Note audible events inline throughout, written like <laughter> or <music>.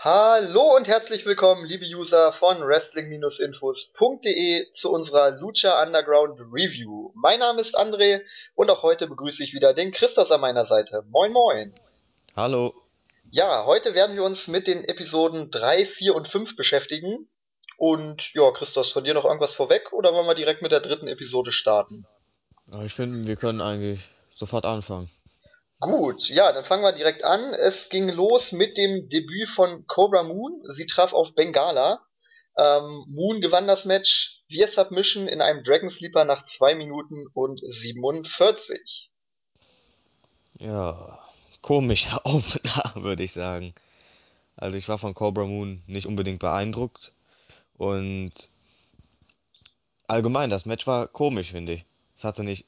Hallo und herzlich willkommen, liebe User von Wrestling-Infos.de zu unserer Lucha Underground Review. Mein Name ist André und auch heute begrüße ich wieder den Christos an meiner Seite. Moin moin. Hallo. Ja, heute werden wir uns mit den Episoden 3, 4 und 5 beschäftigen. Und ja, Christos, von dir noch irgendwas vorweg oder wollen wir direkt mit der dritten Episode starten? Ich finde, wir können eigentlich sofort anfangen. Gut, ja, dann fangen wir direkt an. Es ging los mit dem Debüt von Cobra Moon. Sie traf auf Bengala. Ähm, Moon gewann das Match via Submission in einem Dragon Sleeper nach 2 Minuten und 47. Ja, komischer Opener, <laughs> würde ich sagen. Also ich war von Cobra Moon nicht unbedingt beeindruckt. Und allgemein, das Match war komisch, finde ich. Es hatte nicht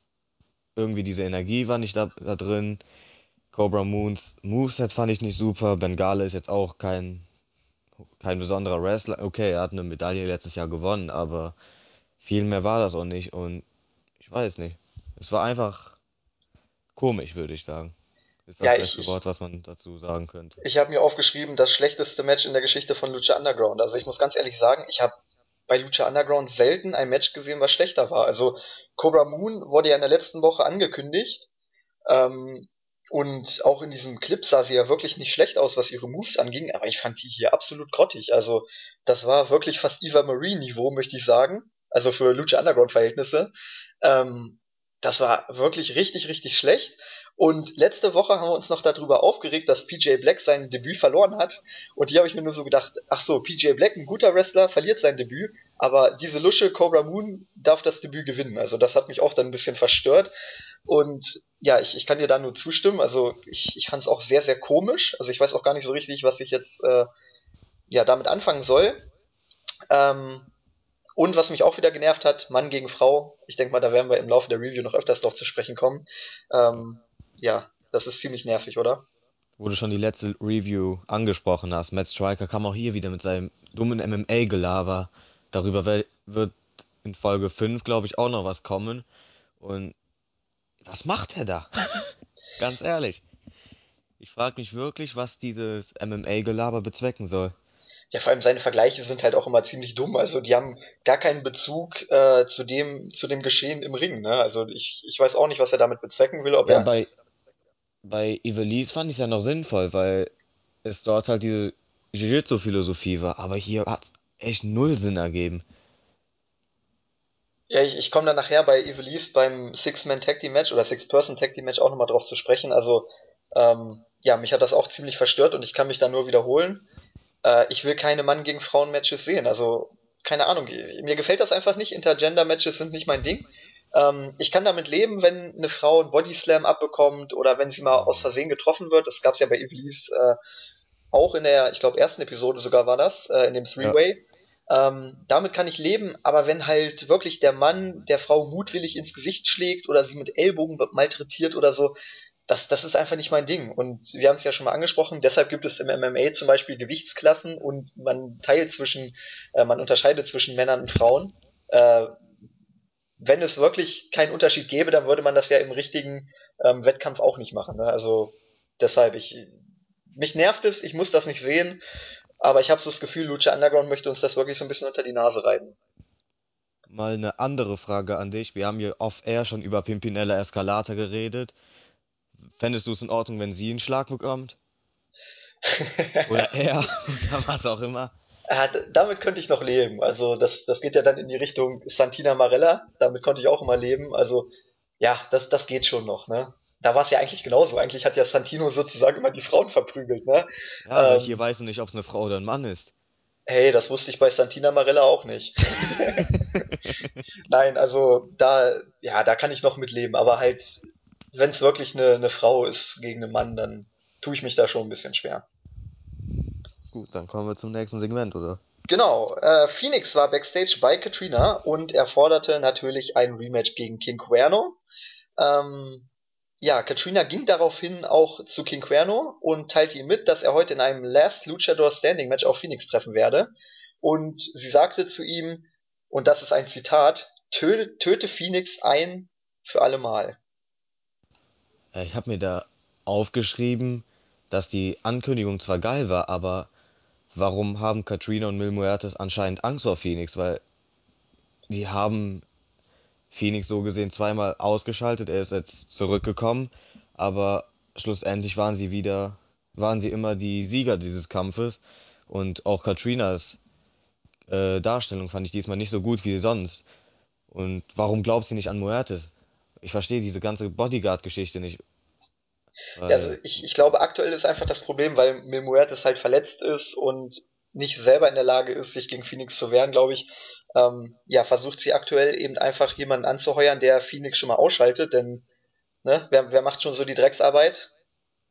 irgendwie diese Energie war nicht da, da drin. Cobra Moons Moveset fand ich nicht super. Bengale ist jetzt auch kein, kein besonderer Wrestler. Okay, er hat eine Medaille letztes Jahr gewonnen, aber viel mehr war das auch nicht. Und ich weiß nicht. Es war einfach komisch, würde ich sagen. Ist das Ja, beste ich, Wort, was man dazu sagen könnte. ich habe mir aufgeschrieben, das schlechteste Match in der Geschichte von Lucha Underground. Also ich muss ganz ehrlich sagen, ich habe bei Lucha Underground selten ein Match gesehen, was schlechter war. Also Cobra Moon wurde ja in der letzten Woche angekündigt. Ähm, und auch in diesem Clip sah sie ja wirklich nicht schlecht aus, was ihre Moves anging, aber ich fand die hier absolut grottig. Also, das war wirklich fast Eva Marie-Niveau, möchte ich sagen. Also für Lucha Underground-Verhältnisse. Ähm, das war wirklich richtig, richtig schlecht. Und letzte Woche haben wir uns noch darüber aufgeregt, dass PJ Black sein Debüt verloren hat. Und hier habe ich mir nur so gedacht, ach so, PJ Black, ein guter Wrestler, verliert sein Debüt, aber diese Lusche Cobra Moon darf das Debüt gewinnen. Also das hat mich auch dann ein bisschen verstört. Und ja, ich, ich kann dir da nur zustimmen. Also ich, ich fand es auch sehr, sehr komisch. Also ich weiß auch gar nicht so richtig, was ich jetzt äh, ja damit anfangen soll. Ähm, und was mich auch wieder genervt hat, Mann gegen Frau. Ich denke mal, da werden wir im Laufe der Review noch öfters drauf zu sprechen kommen. Ähm, ja, das ist ziemlich nervig, oder? Wo du schon die letzte Review angesprochen hast, Matt Striker kam auch hier wieder mit seinem dummen MMA-Gelaber. Darüber wird in Folge 5, glaube ich, auch noch was kommen. Und was macht er da? <laughs> Ganz ehrlich. Ich frage mich wirklich, was dieses MMA-Gelaber bezwecken soll. Ja, vor allem seine Vergleiche sind halt auch immer ziemlich dumm. Also die haben gar keinen Bezug äh, zu dem, zu dem Geschehen im Ring, ne? Also ich, ich weiß auch nicht, was er damit bezwecken will, ob Ja, er. bei, bei Ivelisse fand ich es ja noch sinnvoll, weil es dort halt diese Jiu-Jitsu-Philosophie war. Aber hier hat es echt null Sinn ergeben. Ja, ich, ich komme dann nachher bei Ivelisse beim Six-Man Tag Team Match oder Six-Person Tag Team Match auch nochmal drauf zu sprechen. Also, ähm, ja, mich hat das auch ziemlich verstört und ich kann mich da nur wiederholen. Äh, ich will keine Mann gegen Frauen Matches sehen. Also, keine Ahnung, mir gefällt das einfach nicht. Intergender Matches sind nicht mein Ding. Ähm, ich kann damit leben, wenn eine Frau einen Body Slam abbekommt oder wenn sie mal aus. Versehen getroffen wird. Das gab's ja bei Ivelisse äh, auch in der, ich glaube, ersten Episode sogar war das, äh, in dem Ja, Three-Way. Ähm, damit kann ich leben, aber wenn halt wirklich der Mann der Frau mutwillig ins Gesicht schlägt oder sie mit Ellbogen malträtiert oder so, das, das ist einfach nicht mein Ding. Und wir haben es ja schon mal angesprochen, deshalb gibt es im MMA zum Beispiel Gewichtsklassen und man teilt zwischen, äh, man unterscheidet zwischen Männern und Frauen. Äh, wenn es wirklich keinen Unterschied gäbe, dann würde man das ja im richtigen ähm, Wettkampf auch nicht machen. Ne? Also deshalb, ich, mich nervt es, ich muss das nicht sehen, aber ich habe so das Gefühl, Lucha Underground möchte uns das wirklich so ein bisschen unter die Nase reiben. mal eine andere Frage an dich. Wir haben hier off-air schon über Pimpinella Escalata geredet. Fändest du es in Ordnung, wenn sie einen Schlag bekommt? <laughs> Oder er? Oder was auch immer? Ah, damit könnte ich noch leben. Also das, das geht ja dann in die Richtung Santina Marella. Damit konnte ich auch immer leben. Also ja, das, das geht schon noch. Ne? Da war es ja eigentlich genauso. Eigentlich hat ja Santino sozusagen immer die Frauen verprügelt. Ne? Ja, aber hier Ähm, weißt du nicht, ob es eine Frau oder ein Mann ist. hey, das wusste ich bei Santina Marella auch nicht. <laughs> Nein, also da, ja, da kann ich noch mit leben. Aber halt, wenn es wirklich eine, eine Frau ist gegen einen Mann, dann tue ich mich da schon ein bisschen schwer. Gut, dann kommen wir zum nächsten Segment, oder? Genau, äh, Phoenix war backstage bei Katrina und er forderte natürlich ein Rematch gegen King Cuerno. Ähm, ja, Katrina ging daraufhin auch zu King Cuerno und teilte ihm mit, dass er heute in einem Last Luchador Standing Match auf Phoenix treffen werde. Und sie sagte zu ihm, und das ist ein Zitat, töte, töte Phoenix ein für allemal. Ja, ich habe mir da aufgeschrieben, dass die Ankündigung zwar geil war, aber warum haben Katrina und Mil Muertes anscheinend Angst vor Phoenix? Weil die haben Phoenix so gesehen zweimal ausgeschaltet. Er ist jetzt zurückgekommen, aber schlussendlich waren sie wieder, waren sie immer die Sieger dieses Kampfes. Und auch Katrinas äh, Darstellung fand ich diesmal nicht so gut wie sonst. Und warum glaubt sie nicht an Muertes? Ich verstehe diese ganze Bodyguard-Geschichte nicht, Ja, also weil, ich, ich glaube, aktuell ist einfach das Problem, weil Mil Muertes halt verletzt ist und nicht selber in der Lage ist, sich gegen Phoenix zu wehren, glaube ich. Ähm, ja, versucht sie aktuell eben einfach jemanden anzuheuern, der Phoenix schon mal ausschaltet, denn ne, wer, wer macht schon so die Drecksarbeit?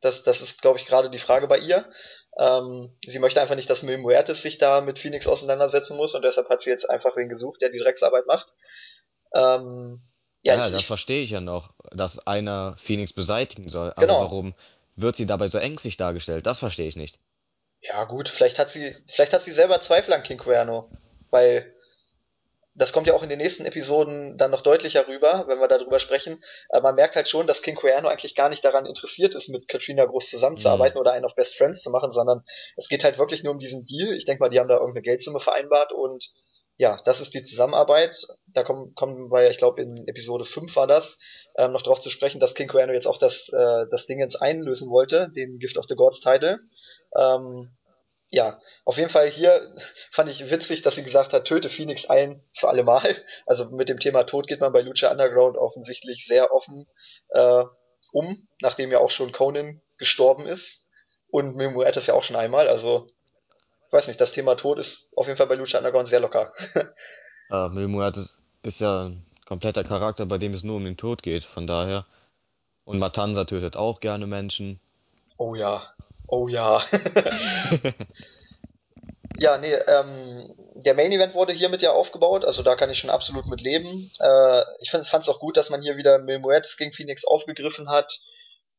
Das, das ist, glaube ich, gerade die Frage bei ihr. Ähm, sie möchte einfach nicht, dass Mil Muertes sich da mit Phoenix auseinandersetzen muss und deshalb hat sie jetzt einfach wen gesucht, der die Drecksarbeit macht. Ähm, ja, ja, ich, das verstehe ich ja noch, dass einer Phoenix beseitigen soll. Aber genau. warum wird sie dabei so ängstlich dargestellt? Das verstehe ich nicht. Ja, gut, vielleicht hat sie, vielleicht hat sie selber Zweifel an King Cuerno, weil das kommt ja auch in den nächsten Episoden dann noch deutlicher rüber, wenn wir darüber sprechen. Aber man merkt halt schon, dass King Cuerno eigentlich gar nicht daran interessiert ist, mit Katrina groß zusammenzuarbeiten oder einen auf Best Friends zu machen, sondern es geht halt wirklich nur um diesen Deal. Ich denke mal, die haben da irgendeine Geldsumme vereinbart und ja, das ist die Zusammenarbeit. Da kommen, kommen wir, ich glaube, in Episode 5 war das, ähm, noch drauf zu sprechen, dass King Cuerno jetzt auch das, äh, das Ding ins einlösen wollte, den Gift of the Gods Title. Ähm, ja, auf jeden Fall hier <laughs> fand ich witzig, dass sie gesagt hat, töte Phoenix ein für alle Mal. <laughs> Also mit dem Thema Tod geht man bei Lucha Underground offensichtlich sehr offen äh, um, nachdem ja auch schon Conan gestorben ist. Und Mil Muertes ja auch schon einmal. Also, ich weiß nicht, das Thema Tod ist auf jeden Fall bei Lucha Underground sehr locker. <laughs> Äh, Mil Muertes ist ja ein kompletter Charakter, bei dem es nur um den Tod geht. Von daher. Und Matanza tötet auch gerne Menschen. Oh ja. Oh ja. <laughs> Ja, nee, ähm, der Main Event wurde hiermit ja aufgebaut, also da kann ich schon absolut mit leben. Äh, ich fand es auch gut, dass man hier wieder Mil Muertes gegen Phoenix aufgegriffen hat.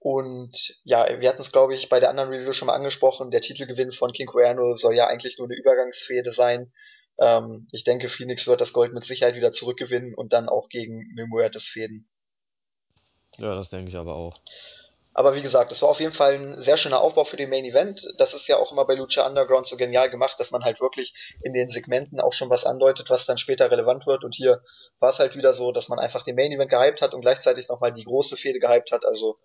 Und ja, wir hatten es, glaube ich, bei der anderen Review schon mal angesprochen. Der Titelgewinn von King Cuerno soll ja eigentlich nur eine Übergangsfehde sein. Ähm, ich denke, Phoenix wird das Gold mit Sicherheit wieder zurückgewinnen und dann auch gegen Mil Muertes fäden. Ja, das denke ich aber auch. Aber wie gesagt, es war auf jeden Fall ein sehr schöner Aufbau für den Main Event. Das ist ja auch immer bei Lucha Underground so genial gemacht, dass man halt wirklich in den Segmenten auch schon was andeutet, was dann später relevant wird. Und hier war es halt wieder so, dass man einfach den Main Event gehypt hat und gleichzeitig nochmal die große Fehde gehypt hat. Also,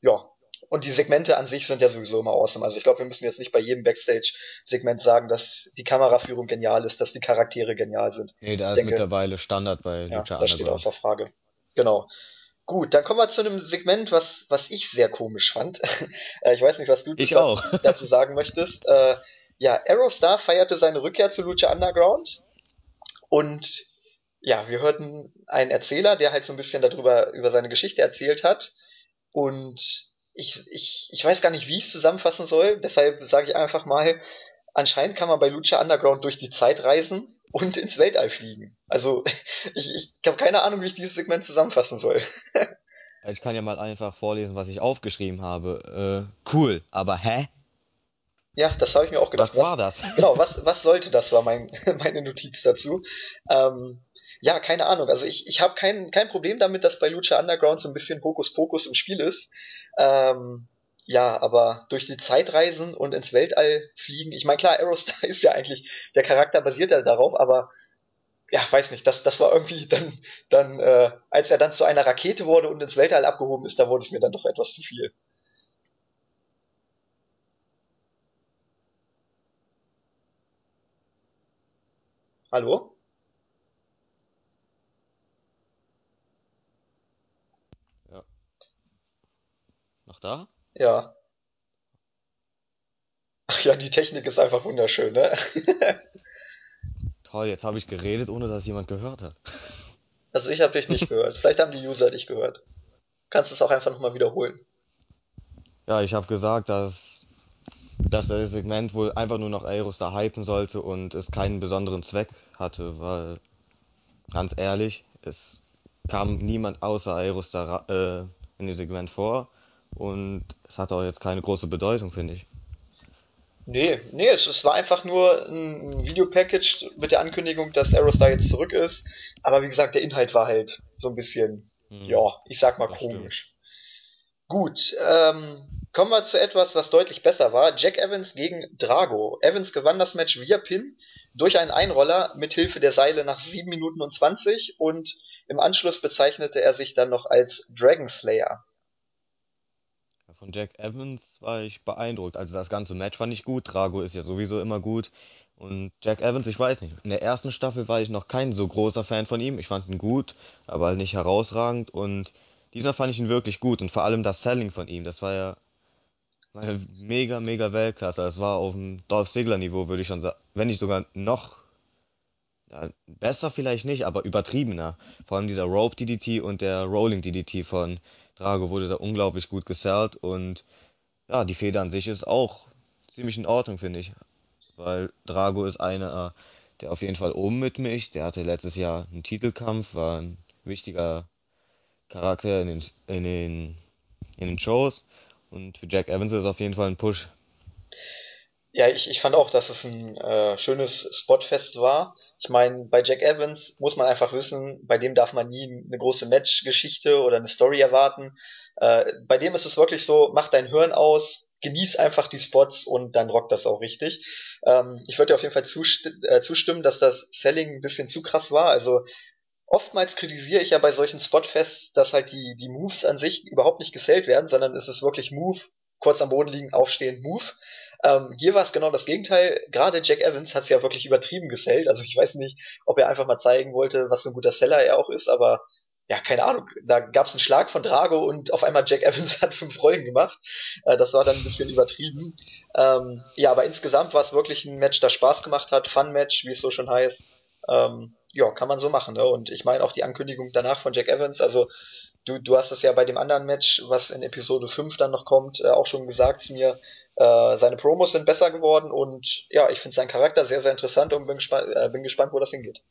ja. Und die Segmente an sich sind ja sowieso immer awesome. Also ich glaube, wir müssen jetzt nicht bei jedem Backstage-Segment sagen, dass die Kameraführung genial ist, dass die Charaktere genial sind. Nee, da ist denke, mittlerweile Standard bei ja, Lucha das steht Underground. außer Frage. Genau. Gut, dann kommen wir zu einem Segment, was, was ich sehr komisch fand. <laughs> Äh, ich weiß nicht, was du <laughs> dazu sagen möchtest. Äh, ja, Aerostar feierte seine Rückkehr zu Lucha Underground. Und ja, wir hörten einen Erzähler, der halt so ein bisschen darüber, über seine Geschichte erzählt hat. Und ich, ich, ich weiß gar nicht, wie ich es zusammenfassen soll, deshalb sage ich einfach mal, anscheinend kann man bei Lucha Underground durch die Zeit reisen und ins Weltall fliegen. Also <laughs> ich, ich habe keine Ahnung, wie ich dieses Segment zusammenfassen soll. <laughs> Ich kann ja mal einfach vorlesen, was ich aufgeschrieben habe. Äh, cool, aber hä? Ja, das habe ich mir auch gedacht. Was war Was, das? <laughs> genau, was, was sollte das, war mein, meine Notiz dazu. Ähm, ja, keine Ahnung. Also ich, ich habe kein, kein Problem damit, dass bei Lucha Underground so ein bisschen Hokuspokus im Spiel ist. Ähm, ja, aber durch die Zeit reisen und ins Weltall fliegen. Ich meine, klar, Aerostar <laughs> ist ja eigentlich, der Charakter basiert ja darauf, aber ja, weiß nicht, das, das war irgendwie dann, dann, äh, als er dann zu einer Rakete wurde und ins Weltall abgehoben ist, da wurde es mir dann doch etwas zu viel. Hallo? Ja, noch da? Ja. Ach ja, die Technik ist einfach wunderschön, ne? <laughs> Toll, jetzt habe ich geredet, ohne dass jemand gehört hat. Also ich habe dich nicht gehört. Vielleicht haben die User dich gehört. Kannst es auch einfach nochmal wiederholen. Ja, ich habe gesagt, dass, dass das Segment wohl einfach nur noch Aerostar hypen sollte und es keinen besonderen Zweck hatte, weil, ganz ehrlich, es kam niemand außer Aerostar äh, in dem Segment vor und es hatte auch jetzt keine große Bedeutung, finde ich. Nee, nee, es, es war einfach nur ein, Videopackage mit der Ankündigung, dass Aerostar jetzt zurück ist. Aber wie gesagt, der Inhalt war halt so ein bisschen, ja, Hm, ich sag mal das stimmt. komisch. Gut, ähm, Kommen wir zu etwas, was deutlich besser war. Jack Evans gegen Drago. Evans gewann das Match via Pin durch einen Einroller mit Hilfe der Seile nach 7 Minuten und 20 und im Anschluss bezeichnete er sich dann noch als Dragon Slayer. Von Jack Evans war ich beeindruckt. Also das ganze Match fand ich gut. Drago ist ja sowieso immer gut. Und Jack Evans, ich weiß nicht. In der ersten Staffel war ich noch kein so großer Fan von ihm. Ich fand ihn gut, aber nicht herausragend. Und diesmal fand ich ihn wirklich gut. Und vor allem das Selling von ihm, das war ja meine mega, mega Weltklasse. Das war auf dem Dolph Ziggler-Niveau, würde ich schon sagen. Wenn nicht sogar noch ja, besser vielleicht nicht, aber übertriebener. Vor allem dieser Rope DDT und der Rolling DDT von Drago wurde da unglaublich gut gesellt. Und ja, die Feder an sich ist auch ziemlich in Ordnung, finde ich. Weil Drago ist einer, der auf jeden Fall oben mitmischt. Der hatte letztes Jahr einen Titelkampf, war ein wichtiger Charakter in den, in den, in den Shows. Und für Jack Evans ist es auf jeden Fall ein Push. Ja, ich, ich fand auch, dass es ein äh, schönes Spotfest war. Ich meine, bei Jack Evans muss man einfach wissen, bei dem darf man nie eine große Matchgeschichte oder eine Story erwarten. Äh, bei dem ist es wirklich so, mach dein Hirn aus, genieß einfach die Spots und dann rockt das auch richtig. Ähm, ich würde dir auf jeden Fall zust äh, zustimmen, dass das Selling ein bisschen zu krass war. Also oftmals kritisiere ich ja bei solchen Spotfests, dass halt die, die Moves an sich überhaupt nicht gesellt werden, sondern es ist wirklich Move, kurz am Boden liegen, aufstehen, Move. Ähm, hier war es genau das Gegenteil. Gerade Jack Evans hat es ja wirklich übertrieben gesellt. Also ich weiß nicht, ob er einfach mal zeigen wollte, was für ein guter Seller er auch ist, aber ja, keine Ahnung. Da gab es einen Schlag von Drago und auf einmal Jack <laughs> Evans hat fünf Rollen gemacht. Äh, das war dann ein bisschen übertrieben. Ähm, ja, aber insgesamt war es wirklich ein Match, das Spaß gemacht hat. Fun-Match, wie es so schon heißt. Ähm, ja, kann man so machen. Ne? Und ich meine auch die Ankündigung danach von Jack Evans. Also du, du hast es ja bei dem anderen Match, was in Episode 5 dann noch kommt, äh, auch schon gesagt zu mir. Äh, seine Promos sind besser geworden und ja, ich finde seinen Charakter sehr, sehr interessant und bin, gespa äh, bin gespannt, wo das hingeht.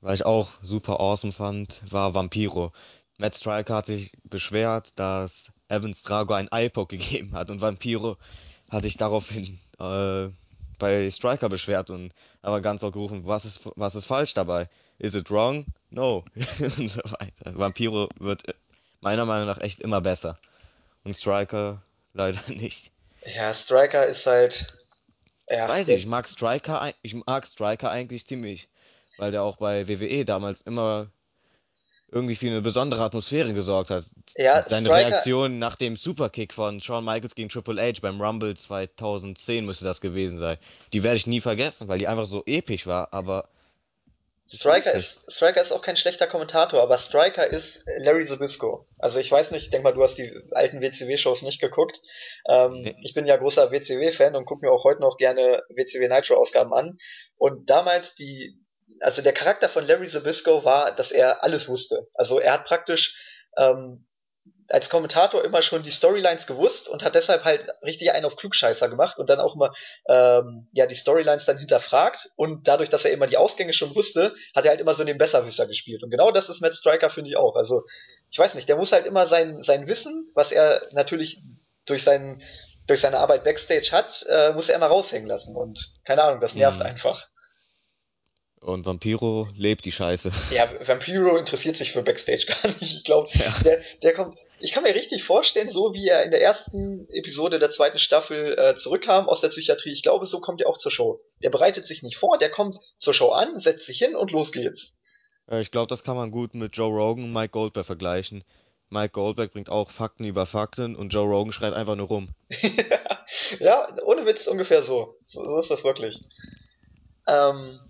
Was ich auch super awesome fand, war Vampiro. Matt Striker hat sich beschwert, dass Evans Drago ein Eye-Poke <laughs> gegeben hat und Vampiro hat sich daraufhin äh, bei Striker beschwert und aber ganz auch gerufen, was ist, was ist falsch dabei? Is it wrong? No. <laughs> und so weiter. Vampiro wird äh, meiner Meinung nach echt immer besser. Und Striker leider <laughs> nicht. Ja, Striker ist halt, Ich ja, weiß nicht, ich mag Striker, ich mag Striker eigentlich ziemlich, weil der auch bei WWE damals immer irgendwie für eine besondere Atmosphäre gesorgt hat. ja, Seine Striker, Reaktion nach dem Superkick von Shawn Michaels gegen Triple H beim Rumble 2010 müsste das gewesen sein. Die werde ich nie vergessen, weil die einfach so episch war, aber ich Striker ist, Striker ist auch kein schlechter Kommentator, aber Striker ist Larry Zbyszko. Also ich weiß nicht, ich denke mal, du hast die alten WCW-Shows nicht geguckt. Ähm, Nee. ich bin ja großer WCW-Fan und gucke mir auch heute noch gerne WCW Nitro-Ausgaben an. Und damals die, also der Charakter von Larry Zbyszko war, dass er alles wusste. Also er hat praktisch ähm, als Kommentator immer schon die Storylines gewusst und hat deshalb halt richtig einen auf Klugscheißer gemacht und dann auch immer ähm, ja die Storylines dann hinterfragt und dadurch, dass er immer die Ausgänge schon wusste, hat er halt immer so den Besserwisser gespielt und genau das ist Matt Striker finde ich auch. Also ich weiß nicht, der muss halt immer sein sein Wissen, was er natürlich durch seinen durch seine Arbeit backstage hat, äh, muss er immer raushängen lassen und keine Ahnung, das nervt Hm. einfach. Und Vampiro lebt die Scheiße. Ja, Vampiro interessiert sich für Backstage gar nicht. Ich glaube, Ja. der, der kommt. Ich kann mir richtig vorstellen, so wie er in der ersten Episode der zweiten Staffel äh, zurückkam aus der Psychiatrie. Ich glaube, so kommt er auch zur Show. Der bereitet sich nicht vor, der kommt zur Show an, setzt sich hin und los geht's. Äh, Ich glaube, das kann man gut mit Joe Rogan und Mike Goldberg vergleichen. Mike Goldberg bringt auch Fakten über Fakten und Joe Rogan schreit einfach nur rum. <laughs> ja, ohne Witz ungefähr so. So, so ist das wirklich. Ähm,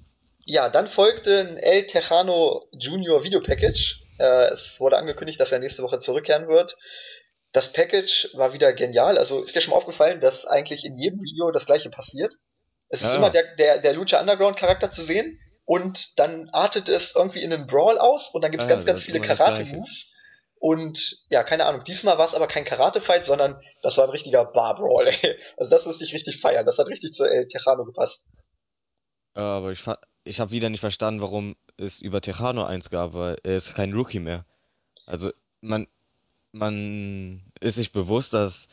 ja, dann folgte ein El Tejano Junior Video Package. Äh, es wurde angekündigt, dass er nächste Woche zurückkehren wird. Das Package war wieder genial. Also ist dir schon mal aufgefallen, dass eigentlich in jedem Video das gleiche passiert? Es ist Ja, immer ja. der, der, der Lucha Underground Charakter zu sehen und dann artet es irgendwie in einen Brawl aus und dann gibt's Ja, ja, ganz, ganz ist viele immer. Karate-Moves. Und ja, keine Ahnung, diesmal war es aber kein Karate-Fight, sondern das war ein richtiger Bar-Brawl, ey. Also das musste ich richtig feiern. Das hat richtig zu El Tejano gepasst. Aber ich, fa- ich habe wieder nicht verstanden, warum es über Tejano eins gab, weil er ist kein Rookie mehr. Also man, man ist sich bewusst, dass,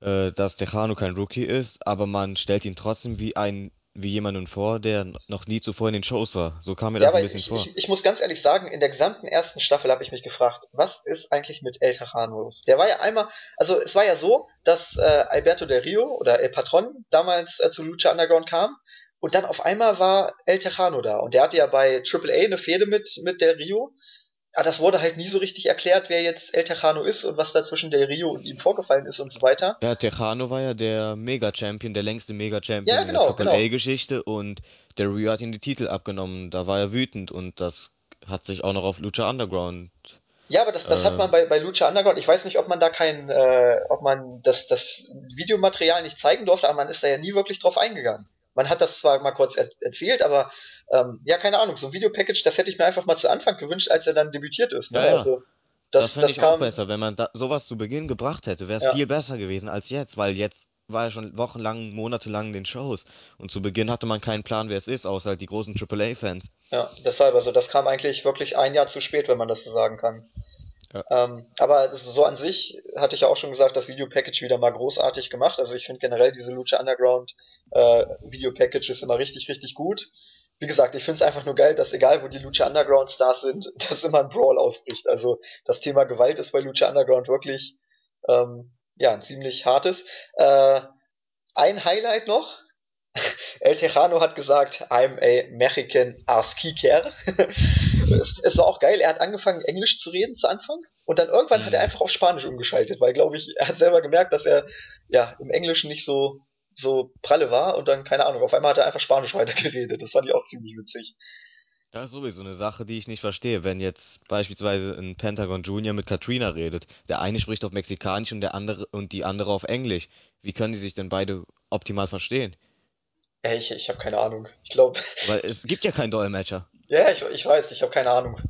äh, dass Tejano kein Rookie ist, aber man stellt ihn trotzdem wie einen wie jemanden vor, der noch nie zuvor in den Shows war. So kam mir Ja, das ein aber bisschen ich, vor. ich, ich muss ganz ehrlich sagen, in der gesamten ersten Staffel habe ich mich gefragt, was ist eigentlich mit El Tejano los? Der war ja einmal, also es war ja so, dass äh, Alberto Del Rio oder El Patron damals äh, zu Lucha Underground kam und dann auf einmal war El Tejano da und der hatte ja bei Triple A eine Fehde mit, mit Del Rio. Aber das wurde halt nie so richtig erklärt, wer jetzt El Tejano ist und was da zwischen Del Rio und ihm vorgefallen ist und so weiter. Ja, Tejano war ja der Mega-Champion, der längste Ja, Mega-Champion in der genau, Triple genau. A-Geschichte und der Rio hat ihm die Titel abgenommen. Da war er wütend und das hat sich auch noch auf Lucha Underground. Ja, aber das, das hat Äh, man bei, bei Lucha Underground. Ich weiß nicht, ob man da kein, äh, ob man das, das Videomaterial nicht zeigen durfte, aber man ist da ja nie wirklich drauf eingegangen. Man hat das zwar mal kurz er erzählt, aber ähm, ja, keine Ahnung, so ein Videopackage, das hätte ich mir einfach mal zu Anfang gewünscht, als er dann debütiert ist. Ne? ja, ja, Also das das, fände das ich auch kam, besser. Wenn man da, sowas zu Beginn gebracht hätte, wäre es ja, viel besser gewesen als jetzt, weil jetzt war er schon wochenlang, monatelang in den Shows und zu Beginn hatte man keinen Plan, wer es ist, außer halt die großen Triple A-Fans. ja, deshalb, also das kam eigentlich wirklich ein Jahr zu spät, wenn man das so sagen kann. Ähm, aber so an sich hatte ich ja auch schon gesagt, das Videopackage wieder mal großartig gemacht. Also ich finde generell diese Lucha Underground äh, Videopackages immer richtig, richtig gut. Wie gesagt, ich finde es einfach nur geil, dass egal wo die Lucha Underground Stars sind, <laughs> dass immer ein Brawl ausbricht. Also das Thema Gewalt ist bei Lucha Underground wirklich ähm, ja ein ziemlich hartes. Äh, ein Highlight noch. <laughs> El Tejano hat gesagt, I'm a Mexican ass kicker. <laughs> es, <laughs> es war auch geil, er hat angefangen Englisch zu reden zu Anfang und dann irgendwann hat er Mhm. einfach auf Spanisch umgeschaltet, weil glaube ich, er hat selber gemerkt, dass er ja im Englischen nicht so so pralle war und dann keine Ahnung, auf einmal hat er einfach Spanisch <laughs> weitergeredet. Das fand ich auch ziemlich witzig. Das ist sowieso eine Sache, die ich nicht verstehe, wenn jetzt beispielsweise ein Pentagon Junior mit Katrina redet. Der eine spricht auf Mexikanisch und der andere und die andere auf Englisch. Wie können die sich denn beide optimal verstehen? Ich ich habe keine Ahnung. Ich glaube, Weil es gibt ja keinen Dolmetscher. Ja, ich, ich weiß, ich habe keine Ahnung.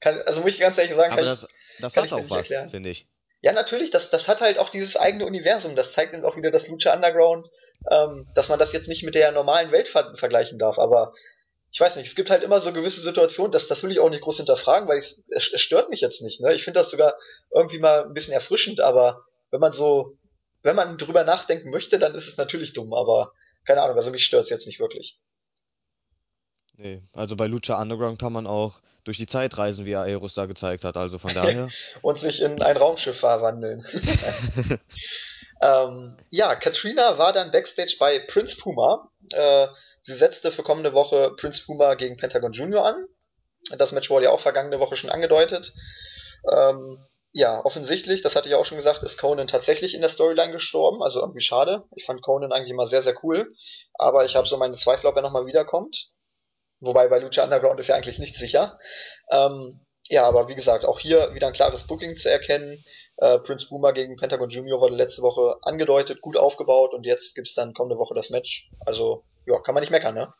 Kann, also muss ich ganz ehrlich sagen, Aber das, das hat auch was, finde ich. Ja, natürlich, das, das hat halt auch dieses eigene Universum. Das zeigt uns auch wieder das Lucha Underground, ähm, dass man das jetzt nicht mit der normalen Welt ver vergleichen darf. Aber ich weiß nicht, es gibt halt immer so gewisse Situationen, das, das will ich auch nicht groß hinterfragen, weil es, es stört mich jetzt nicht. Ne? Ich finde das sogar irgendwie mal ein bisschen erfrischend, aber wenn man so, wenn man drüber nachdenken möchte, dann ist es natürlich dumm, aber keine Ahnung, also mich stört es jetzt nicht wirklich. Nee. Also bei Lucha Underground kann man auch durch die Zeit reisen, wie Aeros da gezeigt hat. Also von daher, <laughs> Und sich in ein Raumschiff verwandeln. <laughs> Ähm, ja, Katrina war dann backstage bei Prince Puma. Äh, sie setzte für kommende Woche Prince Puma gegen Pentagon Junior an. Das Match wurde ja auch vergangene Woche schon angedeutet. Ähm, ja, offensichtlich, das hatte ich auch schon gesagt, ist Conan tatsächlich in der Storyline gestorben. Also irgendwie schade. Ich fand Conan eigentlich immer sehr, sehr cool. Aber ich habe so meine Zweifel, ob er nochmal wiederkommt. Wobei bei Lucha Underground ist ja eigentlich nicht sicher. Ähm, ja, aber wie gesagt, auch hier wieder ein klares Booking zu erkennen. Äh, Prince Boomer gegen Pentagon Junior wurde letzte Woche angedeutet, gut aufgebaut und jetzt gibt's dann kommende Woche das Match. Also, ja, kann man nicht meckern, ne?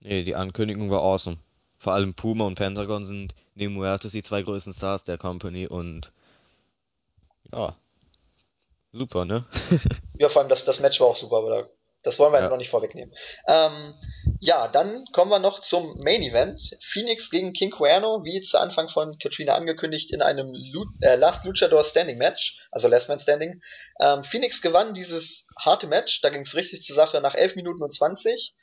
nee, die Ankündigung war awesome. Vor allem Puma und Pentagon sind neben Muertes die zwei größten Stars der Company und ja, super, ne? <laughs> Ja, vor allem das, das Match war auch super, aber da, das wollen wir Ja. noch nicht vorwegnehmen. Ähm, ja, dann kommen wir noch zum Main Event. Phoenix gegen King Cuerno, wie zu Anfang von Katrina angekündigt, in einem Lu äh, Last Luchador Standing Match, also Last Man Standing. Ähm, Phoenix gewann dieses harte Match, da ging es richtig zur Sache nach 11 Minuten und 20.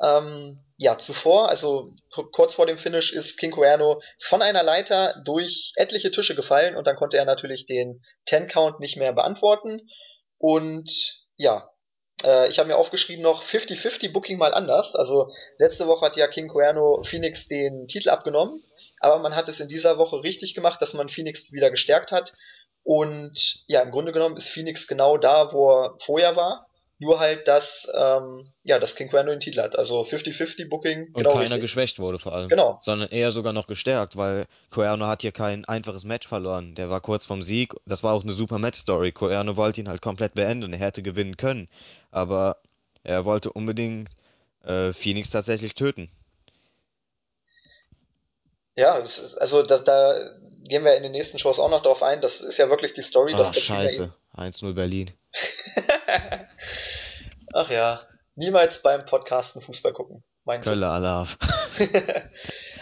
Ähm, ja, zuvor, also kurz vor dem Finish, ist King Cuerno von einer Leiter durch etliche Tische gefallen und dann konnte er natürlich den Ten Count nicht mehr beantworten. Und ja, äh, ich habe mir aufgeschrieben noch 50-50 Booking mal anders. Also letzte Woche hat ja King Cuerno Phoenix den Titel abgenommen, aber man hat es in dieser Woche richtig gemacht, dass man Phoenix wieder gestärkt hat. Und ja, im Grunde genommen ist Phoenix genau da, wo er vorher war. Nur halt, dass, ähm, ja, dass King Cuerno den Titel hat. Also 50-50 Booking, Und genau keiner richtig. geschwächt wurde vor allem, Genau. sondern eher sogar noch gestärkt, weil Cuerno hat hier kein einfaches Match verloren. Der war kurz vom Sieg. Das war auch eine super Match-Story. Cuerno wollte ihn halt komplett beenden. Er hätte gewinnen können, aber er wollte unbedingt äh, Phoenix tatsächlich töten. Ja, also da, da gehen wir in den nächsten Shows auch noch drauf ein. Das ist ja wirklich die Story, dass Ah, Katrina scheiße. ihn 1-0 Berlin. <laughs> Ach ja, niemals beim Podcasten Fußball gucken. Mein. Kölle Alarv. <laughs>